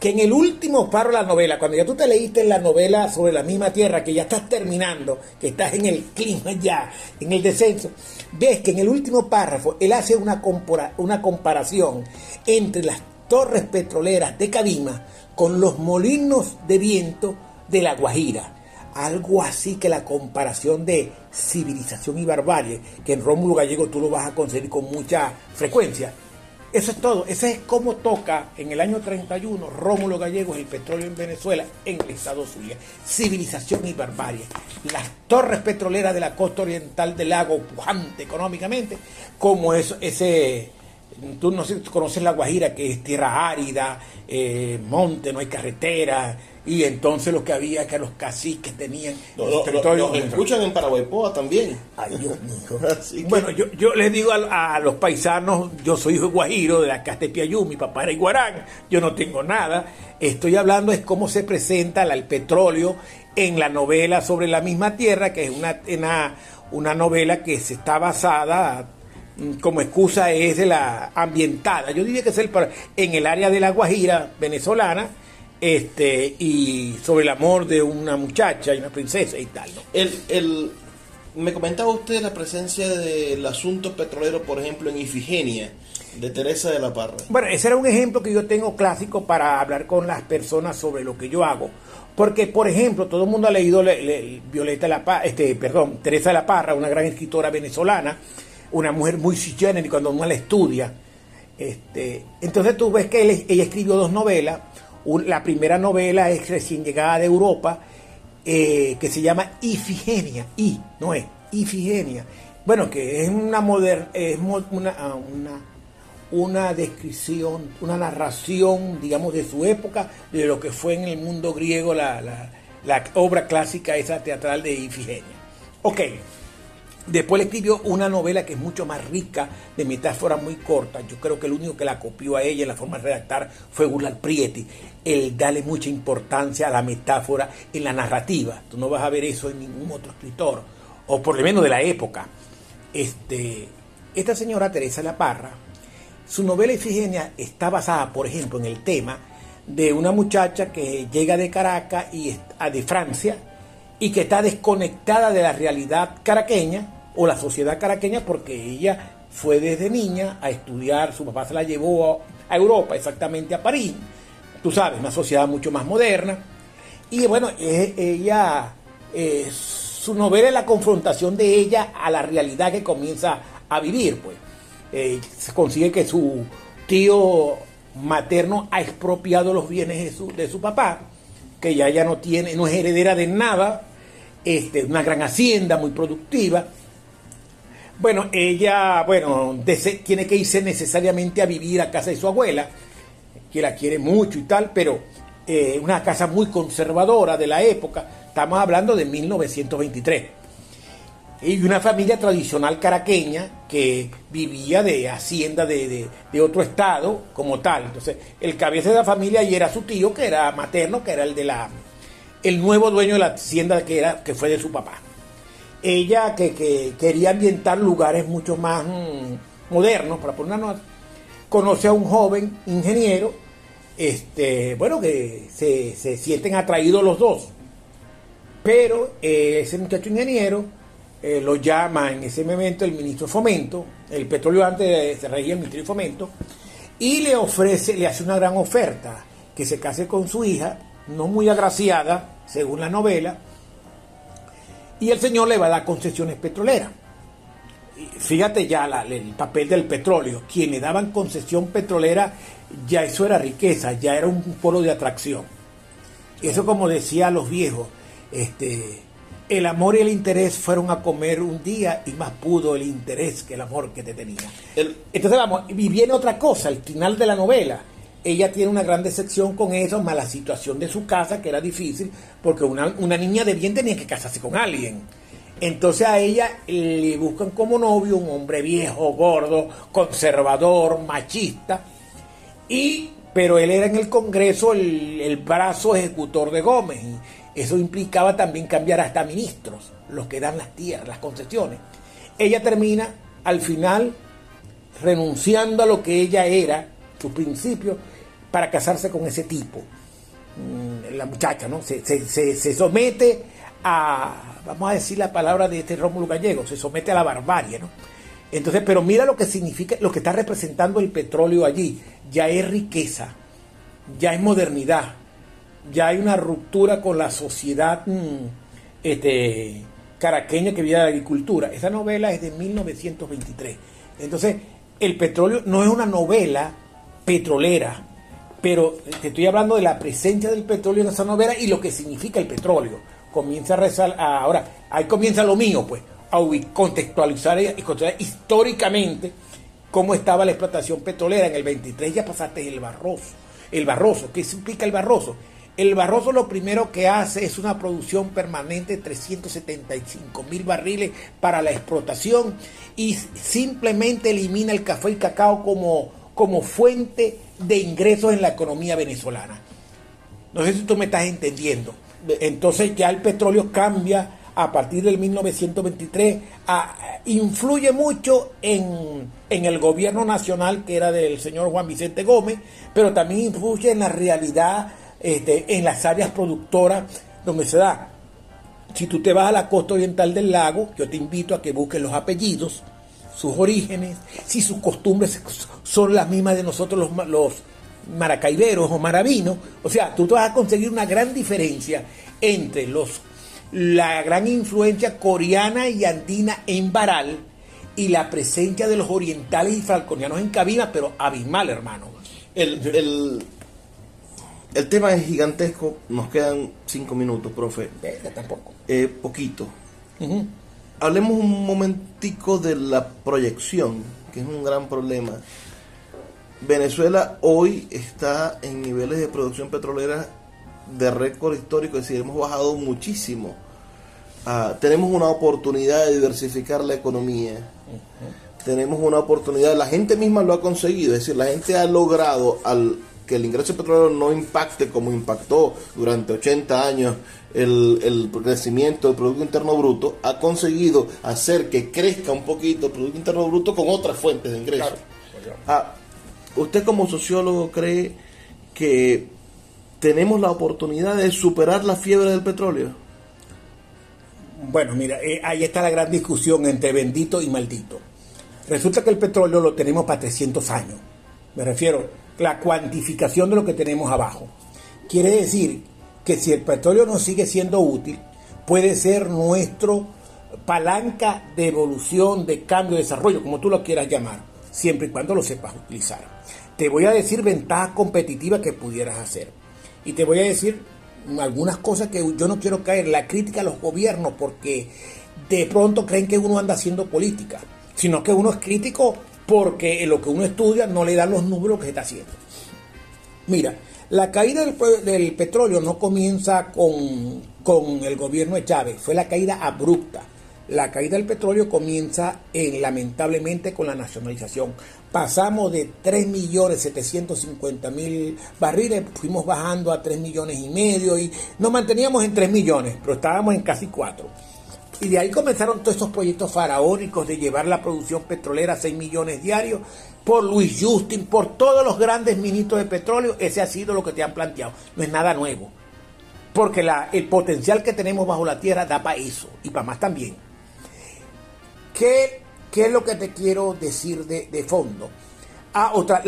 Que en el último párrafo de la novela, cuando ya tú te leíste la novela sobre la misma tierra, que ya estás terminando, que estás en el clima ya, en el descenso, ves que en el último párrafo él hace una, una comparación entre las torres petroleras de Cadima con los molinos de viento de La Guajira algo así que la comparación de civilización y barbarie, que en Rómulo Gallego tú lo vas a conseguir con mucha frecuencia. Eso es todo. Ese es como toca en el año 31 Rómulo Gallegos el petróleo en Venezuela, en el estado Zulia. Civilización y barbarie. Las torres petroleras de la costa oriental del lago, pujante económicamente, como eso, ese tú no sé, conoces la Guajira, que es tierra árida, eh, monte, no hay carretera, y entonces lo que había que los caciques tenían los territorios. escuchan en Paraguaypoa también. Ay, Dios mío. bueno, yo, yo les digo a, los paisanos, yo soy hijo de Guajiro, de la Castepiayú, mi papá era iguarán, yo no tengo nada. Estoy hablando es cómo se presenta el petróleo en la novela sobre la misma tierra, que es una, una, una novela que se está basada como excusa es de la ambientada. Yo diría que es el, en el área de la Guajira venezolana este y sobre el amor de una muchacha y una princesa y tal. El, el, me comentaba usted la presencia del asunto petrolero, por ejemplo, en Ifigenia, de Teresa de la Parra. Bueno, ese era un ejemplo que yo tengo clásico para hablar con las personas sobre lo que yo hago. Porque, por ejemplo, todo el mundo ha leído Violeta la Parra, este, perdón, Teresa de la Parra, una gran escritora venezolana, una mujer muy y cuando uno la estudia. Este, entonces tú ves que ella escribió dos novelas la primera novela es recién llegada de Europa, eh, que se llama Ifigenia, I, no es, Ifigenia. Bueno, que es una, moder, es una, ah, una, una descripción, una narración, digamos, de su época, de lo que fue en el mundo griego la, la, la obra clásica esa teatral de Ifigenia. Ok, Después le escribió una novela que es mucho más rica, de metáforas muy cortas. Yo creo que el único que la copió a ella en la forma de redactar fue Gular Prieti. Él dale mucha importancia a la metáfora en la narrativa. Tú no vas a ver eso en ningún otro escritor, o por lo menos de la época. Este, esta señora Teresa La Parra, su novela Ifigenia está basada, por ejemplo, en el tema de una muchacha que llega de Caracas y de Francia y que está desconectada de la realidad caraqueña o la sociedad caraqueña porque ella fue desde niña a estudiar, su papá se la llevó a, Europa, exactamente a París, tú sabes, una sociedad mucho más moderna. Y bueno, ella, su novela es la confrontación de ella a la realidad que comienza a vivir, pues. Eh, se consigue que su tío materno ha expropiado los bienes de su, de su papá, que ya, ya no tiene, no es heredera de nada, este, una gran hacienda muy productiva, bueno, ella, bueno, tiene que irse necesariamente a vivir a casa de su abuela, que la quiere mucho y tal, pero eh, una casa muy conservadora de la época, estamos hablando de 1923. Y una familia tradicional caraqueña que vivía de hacienda de, otro estado como tal. Entonces, el cabeza de la familia y era su tío, que era materno, que era el de la el nuevo dueño de la hacienda que era que fue de su papá ella que, quería ambientar lugares mucho más mm, modernos, para ponernos, conoce a un joven ingeniero, este, bueno, que se, sienten atraídos los dos. Pero eh, ese muchacho ingeniero eh, lo llama en ese momento el ministro Fomento, el petróleo antes se regía el ministro Fomento, y le ofrece, le hace una gran oferta, que se case con su hija, no muy agraciada, según la novela, y el señor le va a dar concesiones petroleras. Fíjate ya el papel del petróleo. Quien le daban concesión petrolera, ya eso era riqueza, ya era un polo de atracción. Eso como decía los viejos, este, el amor y el interés fueron a comer un día y más pudo el interés que el amor que te tenía. Entonces vamos, y viene otra cosa, el final de la novela. Ella tiene una gran decepción con eso, más la situación de su casa, que era difícil, porque una, una niña de bien tenía que casarse con alguien. Entonces a ella le buscan como novio un hombre viejo, gordo, conservador, machista, y, pero él era en el Congreso el, el brazo ejecutor de Gómez. Eso implicaba también cambiar hasta ministros, los que dan las tierras, las concesiones. Ella termina al final renunciando a lo que ella era, sus principios, para casarse con ese tipo. Mm, la muchacha, ¿no? Se, se, se somete a, vamos a decir la palabra de este Rómulo Gallego, se somete a la barbarie, ¿no? Entonces, pero mira lo que significa, lo que está representando el petróleo allí. Ya es riqueza, ya es modernidad, ya hay una ruptura con la sociedad mm, este, caraqueña que vive de la agricultura. Esa novela es de 1923. Entonces, el petróleo no es una novela petrolera, pero te estoy hablando de la presencia del petróleo en esa novela y lo que significa el petróleo. Comienza a rezar, ahora, ahí comienza lo mío, pues a contextualizar y contextualizar históricamente cómo estaba la explotación petrolera. En el 23 ya pasaste el Barroso. El Barroso, ¿qué significa el Barroso? El Barroso lo primero que hace es una producción permanente de 375 mil barriles para la explotación y simplemente elimina el café y cacao como, como fuente de ingresos en la economía venezolana. No sé si tú me estás entendiendo. Entonces ya el petróleo cambia a partir del 1923 influye mucho en, el gobierno nacional que era del señor Juan Vicente Gómez, pero también influye en la realidad, este, en las áreas productoras donde se da. Si tú te vas a la costa oriental del lago, yo te invito a que busques los apellidos, sus orígenes, si sus costumbres son las mismas de nosotros los, los maracaiberos o maravinos, o sea, tú te vas a conseguir una gran diferencia entre los la gran influencia coreana y andina en Baral y la presencia de los orientales y falconianos en Cabina, pero abismal, hermano. El, el, tema es gigantesco, nos quedan cinco minutos, profe. tampoco. Eh, poquito. Hablemos un momentico de la proyección, que es un gran problema. Venezuela hoy está en niveles de producción petrolera de récord histórico, es decir, hemos bajado muchísimo Ah, tenemos una oportunidad de diversificar la economía. Tenemos una oportunidad, la gente misma lo ha conseguido, es decir, la gente ha logrado al que el ingreso petrolero no impacte como impactó durante 80 años el, el, crecimiento del Producto Interno Bruto, ha conseguido hacer que crezca un poquito el Producto Interno Bruto con otras fuentes de ingreso. Ah, ¿Usted como sociólogo cree que tenemos la oportunidad de superar la fiebre del petróleo? Bueno, mira, eh, ahí está la gran discusión entre bendito y maldito. Resulta que el petróleo lo tenemos para 300 años. Me refiero la cuantificación de lo que tenemos abajo. Quiere decir que si el petróleo no sigue siendo útil, puede ser nuestro palanca de evolución, de cambio, de desarrollo, como tú lo quieras llamar, siempre y cuando lo sepas utilizar. Te voy a decir ventajas competitivas que pudieras hacer. Y te voy a decir algunas cosas que yo no quiero caer, la crítica a los gobiernos, porque de pronto creen que uno anda haciendo política, sino que uno es crítico porque lo que uno estudia no le dan los números que está haciendo. Mira, la caída del, petróleo no comienza con, con, el gobierno de Chávez, fue la caída abrupta. La caída del petróleo comienza en, lamentablemente con la nacionalización pasamos de 3.750.000 barriles, fuimos bajando a 3 millones y medio y nos manteníamos en 3 millones, pero estábamos en casi 4. Y de ahí comenzaron todos estos proyectos faraónicos de llevar la producción petrolera a 6 millones diarios por Luis Justin, por todos los grandes ministros de petróleo, ese ha sido lo que te han planteado. No es nada nuevo. Porque el potencial que tenemos bajo la tierra da para eso y para más también. ¿Qué ¿Qué es lo que te quiero decir de, fondo? Ah, otra,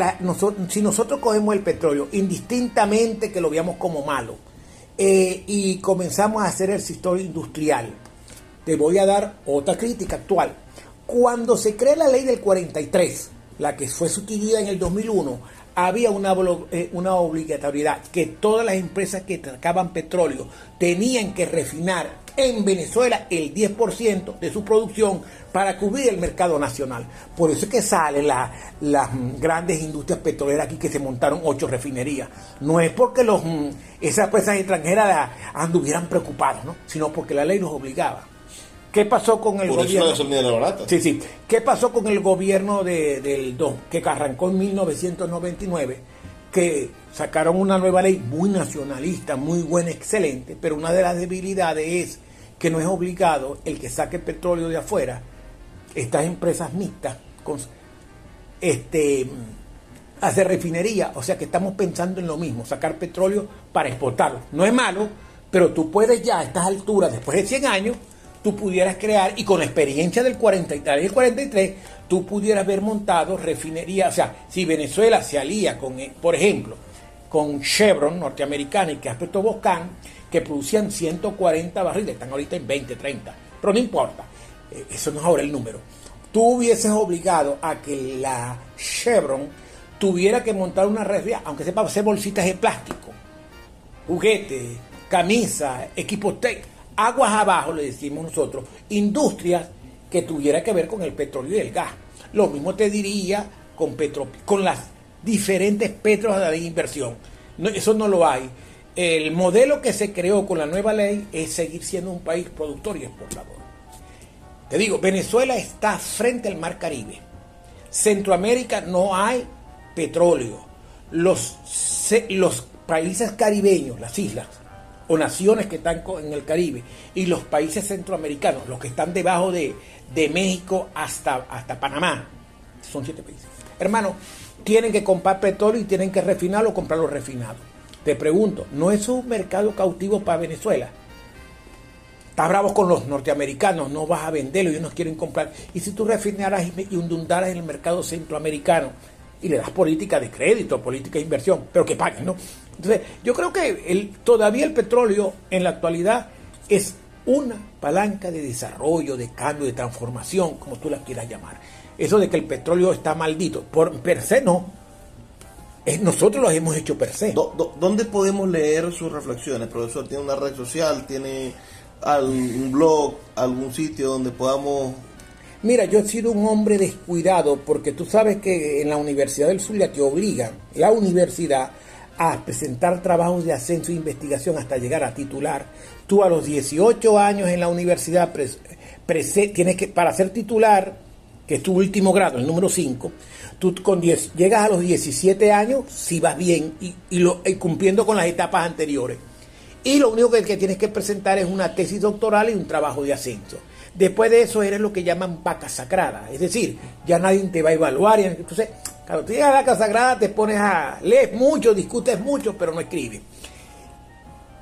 si nosotros cogemos el petróleo, indistintamente que lo veamos como malo, eh, y comenzamos a hacer el sector industrial, te voy a dar otra crítica actual. Cuando se crea la ley del 43, la que fue sustituida en el 2001, había una, eh, una obligatoriedad que todas las empresas que sacaban petróleo tenían que refinar en Venezuela el 10% de su producción para cubrir el mercado nacional. Por eso es que salen las grandes industrias petroleras aquí que se montaron ocho refinerías. No es porque los, mm, esas empresas extranjeras anduvieran preocupadas, ¿no? sino porque la ley los obligaba. ¿Qué pasó con el gobierno? Sí, sí. ¿Qué pasó con el gobierno de, del 2, que arrancó en 1999? Que sacaron una nueva ley muy nacionalista, muy buena, excelente, pero una de las debilidades es que no es obligado el que saque petróleo de afuera, estas empresas mixtas, con, este, hacer refinería, o sea que estamos pensando en lo mismo, sacar petróleo para exportarlo. No es malo, pero tú puedes ya a estas alturas, después de 100 años, tú pudieras crear, y con la experiencia del 43 y el 43, tú pudieras haber montado refinería, o sea, si Venezuela se alía con, eh, por ejemplo, con Chevron norteamericana y que aspecto Boscan, que producían 140 barriles, están ahorita en 20, 30, pero no importa, eh, eso no es ahora el número. Tú hubieses obligado a que la Chevron tuviera que montar una refinería, aunque sepa hacer bolsitas de plástico, juguetes, camisas, equipos técnicos, aguas abajo, le decimos nosotros, industrias que tuviera que ver con el petróleo y el gas. Lo mismo te diría con, petro, con las diferentes petros de inversión. eso no lo hay. El modelo que se creó con la nueva ley es seguir siendo un país productor y exportador. Te digo, Venezuela está frente al Mar Caribe. Centroamérica no hay petróleo. Los, los países caribeños, las islas o naciones que están en el Caribe y los países centroamericanos, los que están debajo de, de México hasta, hasta Panamá, son siete países. Hermano, tienen que comprar petróleo y tienen que refinarlo o comprarlo refinado. Te pregunto, ¿no es un mercado cautivo para Venezuela? Estás bravo con los norteamericanos, no vas a venderlo, ellos no quieren comprar. Y si tú refinaras y inundaras en el mercado centroamericano y le das política de crédito, política de inversión, pero que paguen, ¿no? Entonces, yo creo que el, todavía el petróleo en la actualidad es una palanca de desarrollo, de cambio, de transformación, como tú la quieras llamar. Eso de que el petróleo está maldito, por per se no, nosotros lo hemos hecho per se. ¿Dónde podemos leer sus reflexiones, profesor? ¿Tiene una red social? ¿Tiene algún blog? ¿Algún sitio donde podamos...? Mira, yo he sido un hombre descuidado porque tú sabes que en la Universidad del Zulia te obligan, la universidad, a presentar trabajos de ascenso e investigación hasta llegar a titular. Tú a los 18 años en la universidad tienes que, para ser titular, que es tu último grado, el número 5, Tú con 10, llegas a los 17 años si vas bien y, lo, cumpliendo con las etapas anteriores. Y lo único que, que, tienes que presentar es una tesis doctoral y un trabajo de ascenso. Después de eso eres lo que llaman vaca sagrada. Es decir, ya nadie te va a evaluar. Entonces, cuando tú llegas a la vaca sagrada te pones a... leer mucho, discutes mucho, pero no escribes.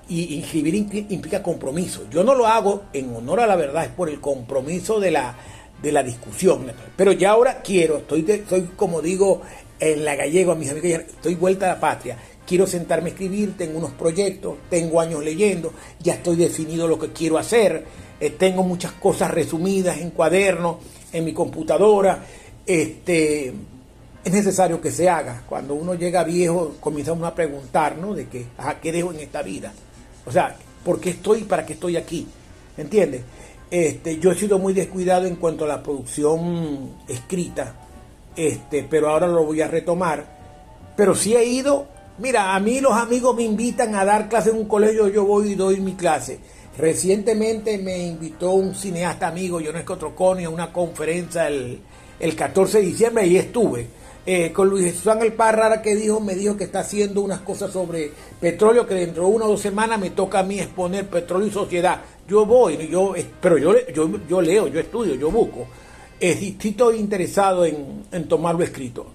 Y escribir implica compromiso. Yo no lo hago en honor a la verdad, es por el compromiso de la de la discusión. Pero ya ahora quiero, estoy, estoy como digo en la gallego a mis amigos, estoy vuelta a la patria. Quiero sentarme a escribir, tengo unos proyectos, tengo años leyendo, ya estoy definido lo que quiero hacer, eh, tengo muchas cosas resumidas en cuadernos, en mi computadora. Este, es necesario que se haga. Cuando uno llega viejo, comienza uno a preguntar, ¿no? De que, ¿qué dejo en esta vida? O sea, ¿por qué estoy y para qué estoy aquí? ¿Entiendes? Este, yo he sido muy descuidado en cuanto a la producción escrita, este, pero ahora lo voy a retomar. Pero sí he ido, mira, a mí los amigos me invitan a dar clase en un colegio, yo voy y doy mi clase. Recientemente me invitó un cineasta amigo, Ionesco Troconi, a una conferencia el, el 14 de diciembre y estuve. Eh, con Luis Jesús Ángel que dijo, me dijo que está haciendo unas cosas sobre petróleo, que dentro de una o dos semanas me toca a mí exponer petróleo y sociedad. Yo voy, yo, pero yo, yo, yo leo, yo estudio, yo busco. estoy interesado en, tomarlo escrito.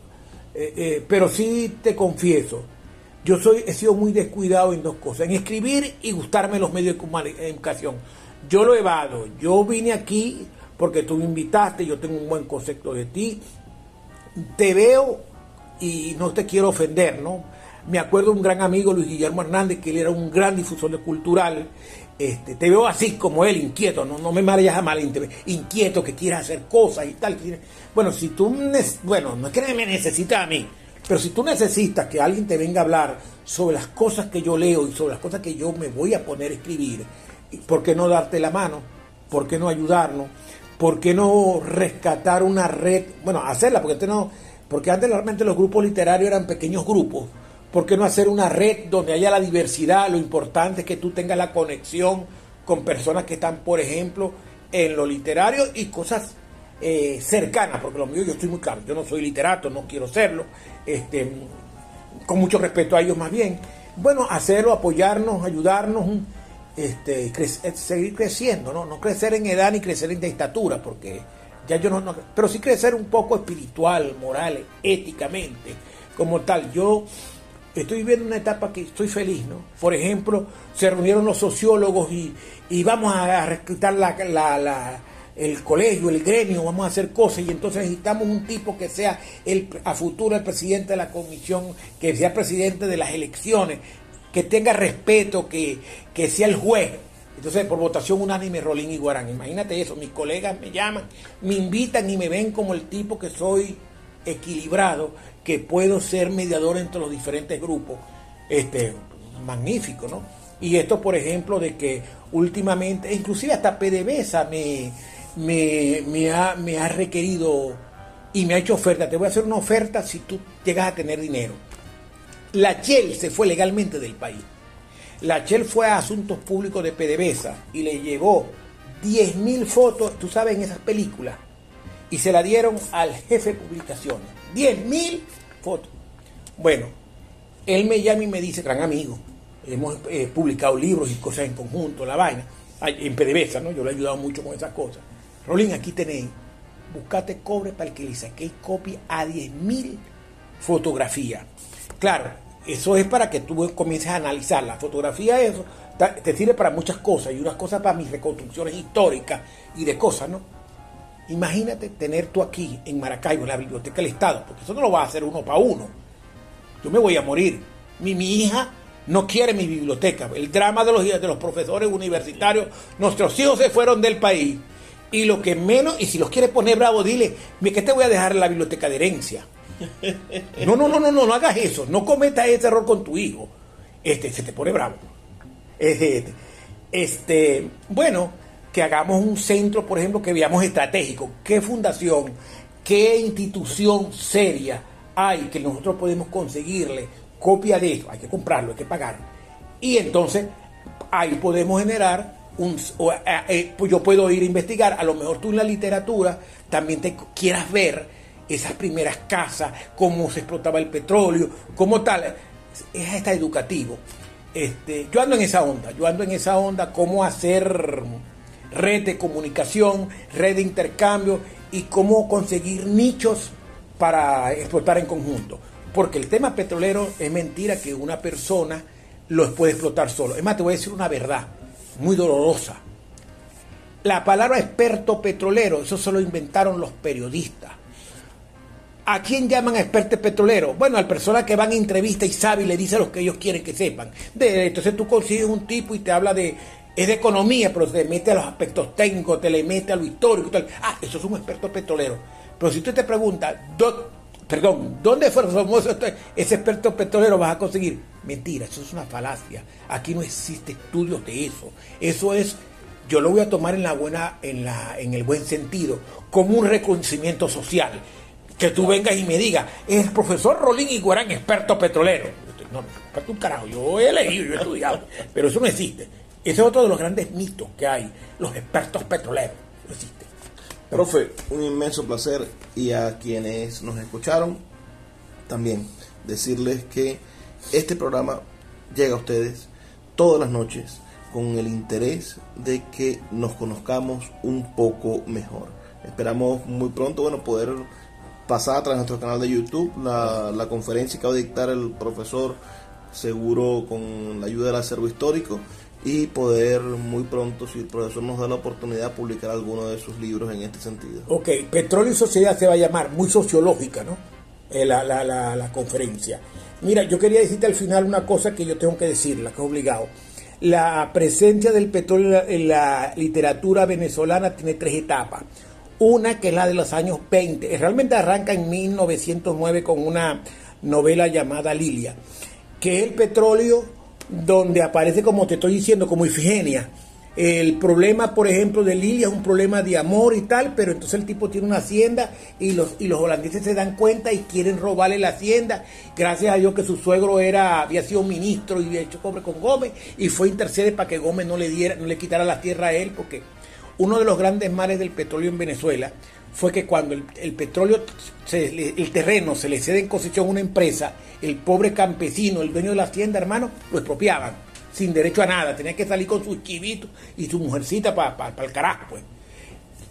Eh, eh, pero sí te confieso, yo soy, he sido muy descuidado en dos cosas, en escribir y gustarme los medios de comunicación. Yo lo he evado, yo vine aquí porque tú me invitaste, yo tengo un buen concepto de ti, te veo y no te quiero ofender, ¿no? Me acuerdo de un gran amigo, Luis Guillermo Hernández, que él era un gran difusor de cultural. Este, te veo así como él, inquieto, no, no me mareas a mal, inquieto, que quieras hacer cosas y tal. Bueno, si tú, bueno, no es que me necesitas a mí, pero si tú necesitas que alguien te venga a hablar sobre las cosas que yo leo y sobre las cosas que yo me voy a poner a escribir, ¿por qué no darte la mano? ¿Por qué no ayudarnos? ¿Por qué no rescatar una red? Bueno, hacerla, porque, antes realmente los grupos literarios eran pequeños grupos. ¿Por qué no hacer una red donde haya la diversidad? Lo importante es que tú tengas la conexión con personas que están, por ejemplo, en lo literario y cosas eh, cercanas, porque lo mío yo estoy muy claro, yo no soy literato, no quiero serlo, este, con mucho respeto a ellos más bien. Bueno, hacerlo, apoyarnos, ayudarnos, este, eh, seguir creciendo, ¿no? No crecer en edad ni crecer en estatura, porque ya yo no, pero sí crecer un poco espiritual, moral, éticamente, como tal. Yo estoy viviendo una etapa que estoy feliz, ¿no? Por ejemplo, se reunieron los sociólogos y, y vamos a reclutar la, la, el colegio, el gremio, vamos a hacer cosas y entonces necesitamos un tipo que sea el, a futuro el presidente de la comisión, que sea presidente de las elecciones, que tenga respeto, que, que sea el juez. Entonces, por votación unánime, Rolín y Guarán. Imagínate eso, mis colegas me llaman, me invitan y me ven como el tipo que soy equilibrado, que puedo ser mediador entre los diferentes grupos. Este, magnífico, ¿no? Y esto, por ejemplo, de que últimamente, inclusive hasta PDVSA me, me, ha, me ha requerido y me ha hecho oferta. Te voy a hacer una oferta si tú llegas a tener dinero la Shell se fue legalmente del país. La Shell fue a Asuntos Públicos de PDVSA y le llevó 10.000 fotos, tú sabes, en esas películas. Y se la dieron al jefe de publicaciones. 10.000 fotos. Bueno, él me llama y me dice, gran amigo, hemos eh, publicado libros y cosas en conjunto, la vaina, en PDVSA, ¿no? Yo le he ayudado mucho con esas cosas. Rolín, aquí tenéis, buscate cobre para que le saquéis copia a 10.000 fotografías. Claro, eso es para que tú comiences a analizar. La fotografía, eso, te sirve para muchas cosas y unas cosas para mis reconstrucciones históricas y de cosas, ¿no? Imagínate tener tú aquí en Maracaibo, en la Biblioteca del Estado, porque eso no lo va a hacer uno para uno. Yo me voy a morir. Mi, mi hija no quiere mi biblioteca. El drama de los, de los profesores universitarios, nuestros hijos se fueron del país. Y lo que menos, y si los quiere poner bravo, dile, que te voy a dejar la biblioteca de herencia. No, no, no, no, no, no hagas eso. No cometas ese error con tu hijo. Este, se te pone bravo. Este, este, bueno, que hagamos un centro, por ejemplo, que veamos estratégico. ¿Qué fundación, qué institución seria hay que nosotros podemos conseguirle copia de eso? Hay que comprarlo, hay que pagar. Y entonces ahí podemos generar un, eh, eh, pues yo puedo ir a investigar, a lo mejor tú en la literatura también te quieras ver esas primeras casas, cómo se explotaba el petróleo, cómo tal. Es hasta educativo. Este, yo ando en esa onda, yo ando en esa onda, cómo hacer red de comunicación, red de intercambio y cómo conseguir nichos para explotar en conjunto. Porque el tema petrolero es mentira que una persona lo puede explotar solo. Es más, te voy a decir una verdad muy dolorosa. La palabra experto petrolero, eso solo inventaron los periodistas. ¿A quién llaman experto petrolero? Bueno, al persona que van a entrevista y sabe y le dice lo que ellos quieren que sepan. Entonces tú consigues un tipo y te habla de, es de economía, pero te mete a los aspectos técnicos, te le mete a lo histórico. Tal. Ah, eso es un experto petrolero. Pero si tú te preguntas, perdón, ¿dónde fue famoso ese experto petrolero vas a conseguir? Mentira, eso es una falacia. Aquí no existe estudios de eso. Eso es yo lo voy a tomar en la buena en la en el buen sentido como un reconocimiento social que tú vengas y me digas, es el profesor Rolín Iguarán, experto petrolero. No, experto un carajo, yo he leído, yo he estudiado, pero eso no existe. Ese es otro de los grandes mitos que hay, los expertos petroleros. No existe. Profe, un inmenso placer y a quienes nos escucharon, también decirles que este programa llega a ustedes todas las noches con el interés de que nos conozcamos un poco mejor. Esperamos muy pronto, bueno, poder pasar a través de nuestro canal de YouTube la, la conferencia que va a dictar el profesor, seguro con la ayuda del acervo histórico, y poder muy pronto, si el profesor nos da la oportunidad, publicar alguno de sus libros en este sentido. Ok, Petróleo y Sociedad se va a llamar, muy sociológica, ¿no? Eh, la, la, la, conferencia. Mira, yo quería decirte al final una cosa que yo tengo que decir, la que es obligado. La presencia del petróleo en la literatura venezolana tiene tres etapas. Una que es la de los años 20. Realmente arranca en 1909 con una novela llamada Lilia, que es el petróleo donde aparece, como te estoy diciendo, como Ifigenia, El problema, por ejemplo, de Lilia es un problema de amor y tal, pero entonces el tipo tiene una hacienda y los, y los holandeses se dan cuenta y quieren robarle la hacienda. Gracias a Dios que su suegro era, había sido ministro y había hecho cobre con Gómez y fue interceder para que Gómez no le diera, no le quitara la tierra a él, porque uno de los grandes males del petróleo en Venezuela fue que cuando el, petróleo, el terreno se le cede en concesión a una empresa, el pobre campesino, el dueño de la hacienda, hermano, lo expropiaban sin derecho a nada, tenía que salir con sus chivitos y su mujercita para el carajo, pues.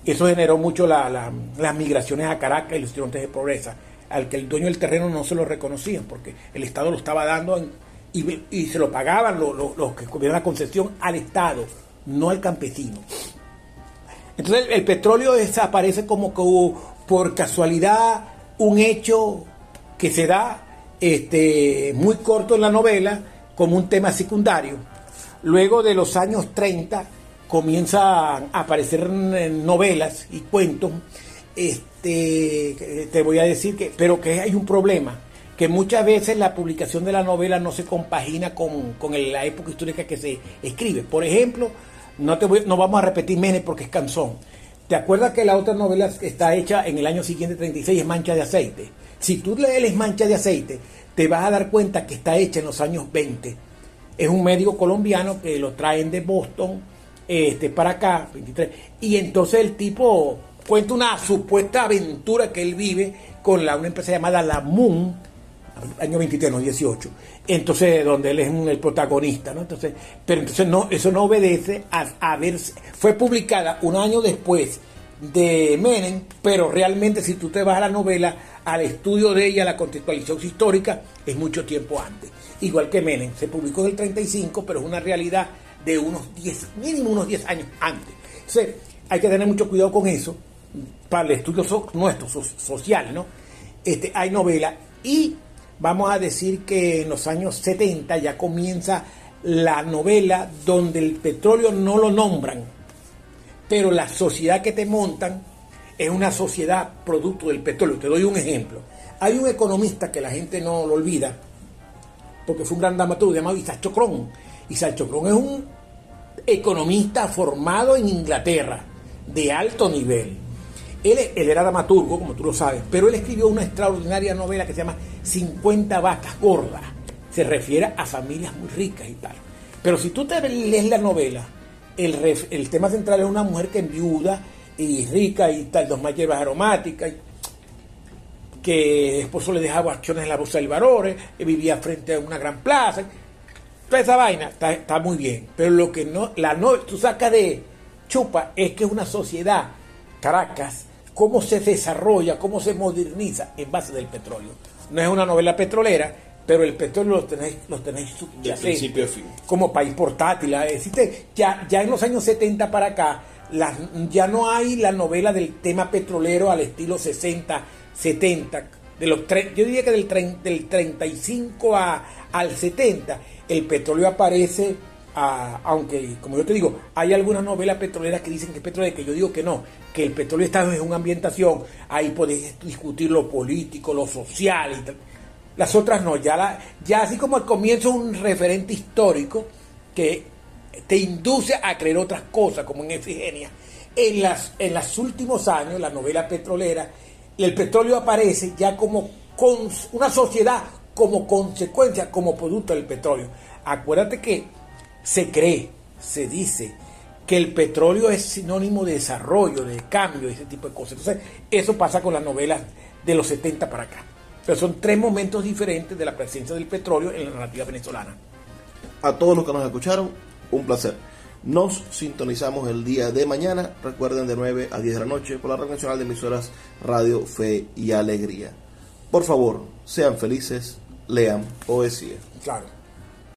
Eso generó mucho las migraciones a Caracas y los estudiantes de pobreza, al que el dueño del terreno no se lo reconocían, porque el Estado lo estaba dando y, se lo pagaban los, que cubrían la concesión al Estado, no al campesino. Entonces el, petróleo desaparece como que por casualidad un hecho que se da este, muy corto en la novela, como un tema secundario. Luego de los años 30 comienzan a aparecer novelas y cuentos. Este, te voy a decir que, pero que hay un problema, que muchas veces la publicación de la novela no se compagina con, la época histórica que se escribe. Por ejemplo, no, te voy, no vamos a repetir Menes porque es canción. ¿Te acuerdas que la otra novela está hecha en el año siguiente, 36, es Mancha de Aceite? Si tú lees Mancha de Aceite, te vas a dar cuenta que está hecha en los años 20. Es un médico colombiano que lo traen de Boston este, para acá, 23. Y entonces el tipo cuenta una supuesta aventura que él vive con la, una empresa llamada La Moon, año 23, no 18. Entonces, donde él es el protagonista, ¿no? Entonces, pero entonces no, eso no obedece a, a ver, fue publicada un año después de Menem, pero realmente si tú te vas a la novela, al estudio de ella, la contextualización histórica, es mucho tiempo antes. Igual que Menem, se publicó en el 35, pero es una realidad de unos 10, mínimo unos 10 años antes. Entonces, hay que tener mucho cuidado con eso, para el estudio nuestro, social, ¿no? Este, hay novela y vamos a decir que en los años 70 ya comienza la novela donde el petróleo no lo nombran, pero la sociedad que te montan es una sociedad producto del petróleo. Te doy un ejemplo. Hay un economista que la gente no lo olvida, porque fue un gran dramaturgo llamado Isaac Chocrón. Isaac Chocrón es un economista formado en Inglaterra, de alto nivel. Él, era dramaturgo, como tú lo sabes, pero él escribió una extraordinaria novela que se llama 50 vacas gordas. Se refiere a familias muy ricas y tal. Pero si tú te lees la novela, el, el tema central es una mujer que enviuda y rica y tal, dos más hierbas aromáticas, que el esposo le dejaba acciones en la bolsa del Valores, que vivía frente a una gran plaza. Toda esa vaina está, muy bien, pero lo que no, la no, tú sacas de chupa es que es una sociedad, Caracas, cómo se desarrolla, cómo se moderniza en base del petróleo. No es una novela petrolera, pero el petróleo lo tenéis, lo tenéis de principio a fin. como país portátil. Existe, ya, ya en los años 70 para acá, ya no hay la novela del tema petrolero al estilo 60, 70. De los yo diría que del, del 35 a, al 70 el petróleo aparece, aunque como yo te digo, hay algunas novelas petroleras que dicen que es petróleo, que yo digo que no, que el petróleo está en una ambientación, ahí podés discutir lo político, lo social y tal. Las otras no, ya, la, ya así como al comienzo un referente histórico que te induce a creer otras cosas, como en Efigenia. En las en los últimos años, la novela petrolera, el petróleo aparece ya como con una sociedad como consecuencia, como producto del petróleo. Acuérdate que se cree, se dice que el petróleo es sinónimo de desarrollo, de cambio, ese tipo de cosas. Entonces, eso pasa con las novelas de los 70 para acá. Pero son tres momentos diferentes de la presencia del petróleo en la narrativa venezolana. A todos los que nos escucharon, un placer. Nos sintonizamos el día de mañana, recuerden de 9 a 10 de la noche por la red nacional de emisoras Radio Fe y Alegría. Por favor, sean felices, lean poesía. Claro.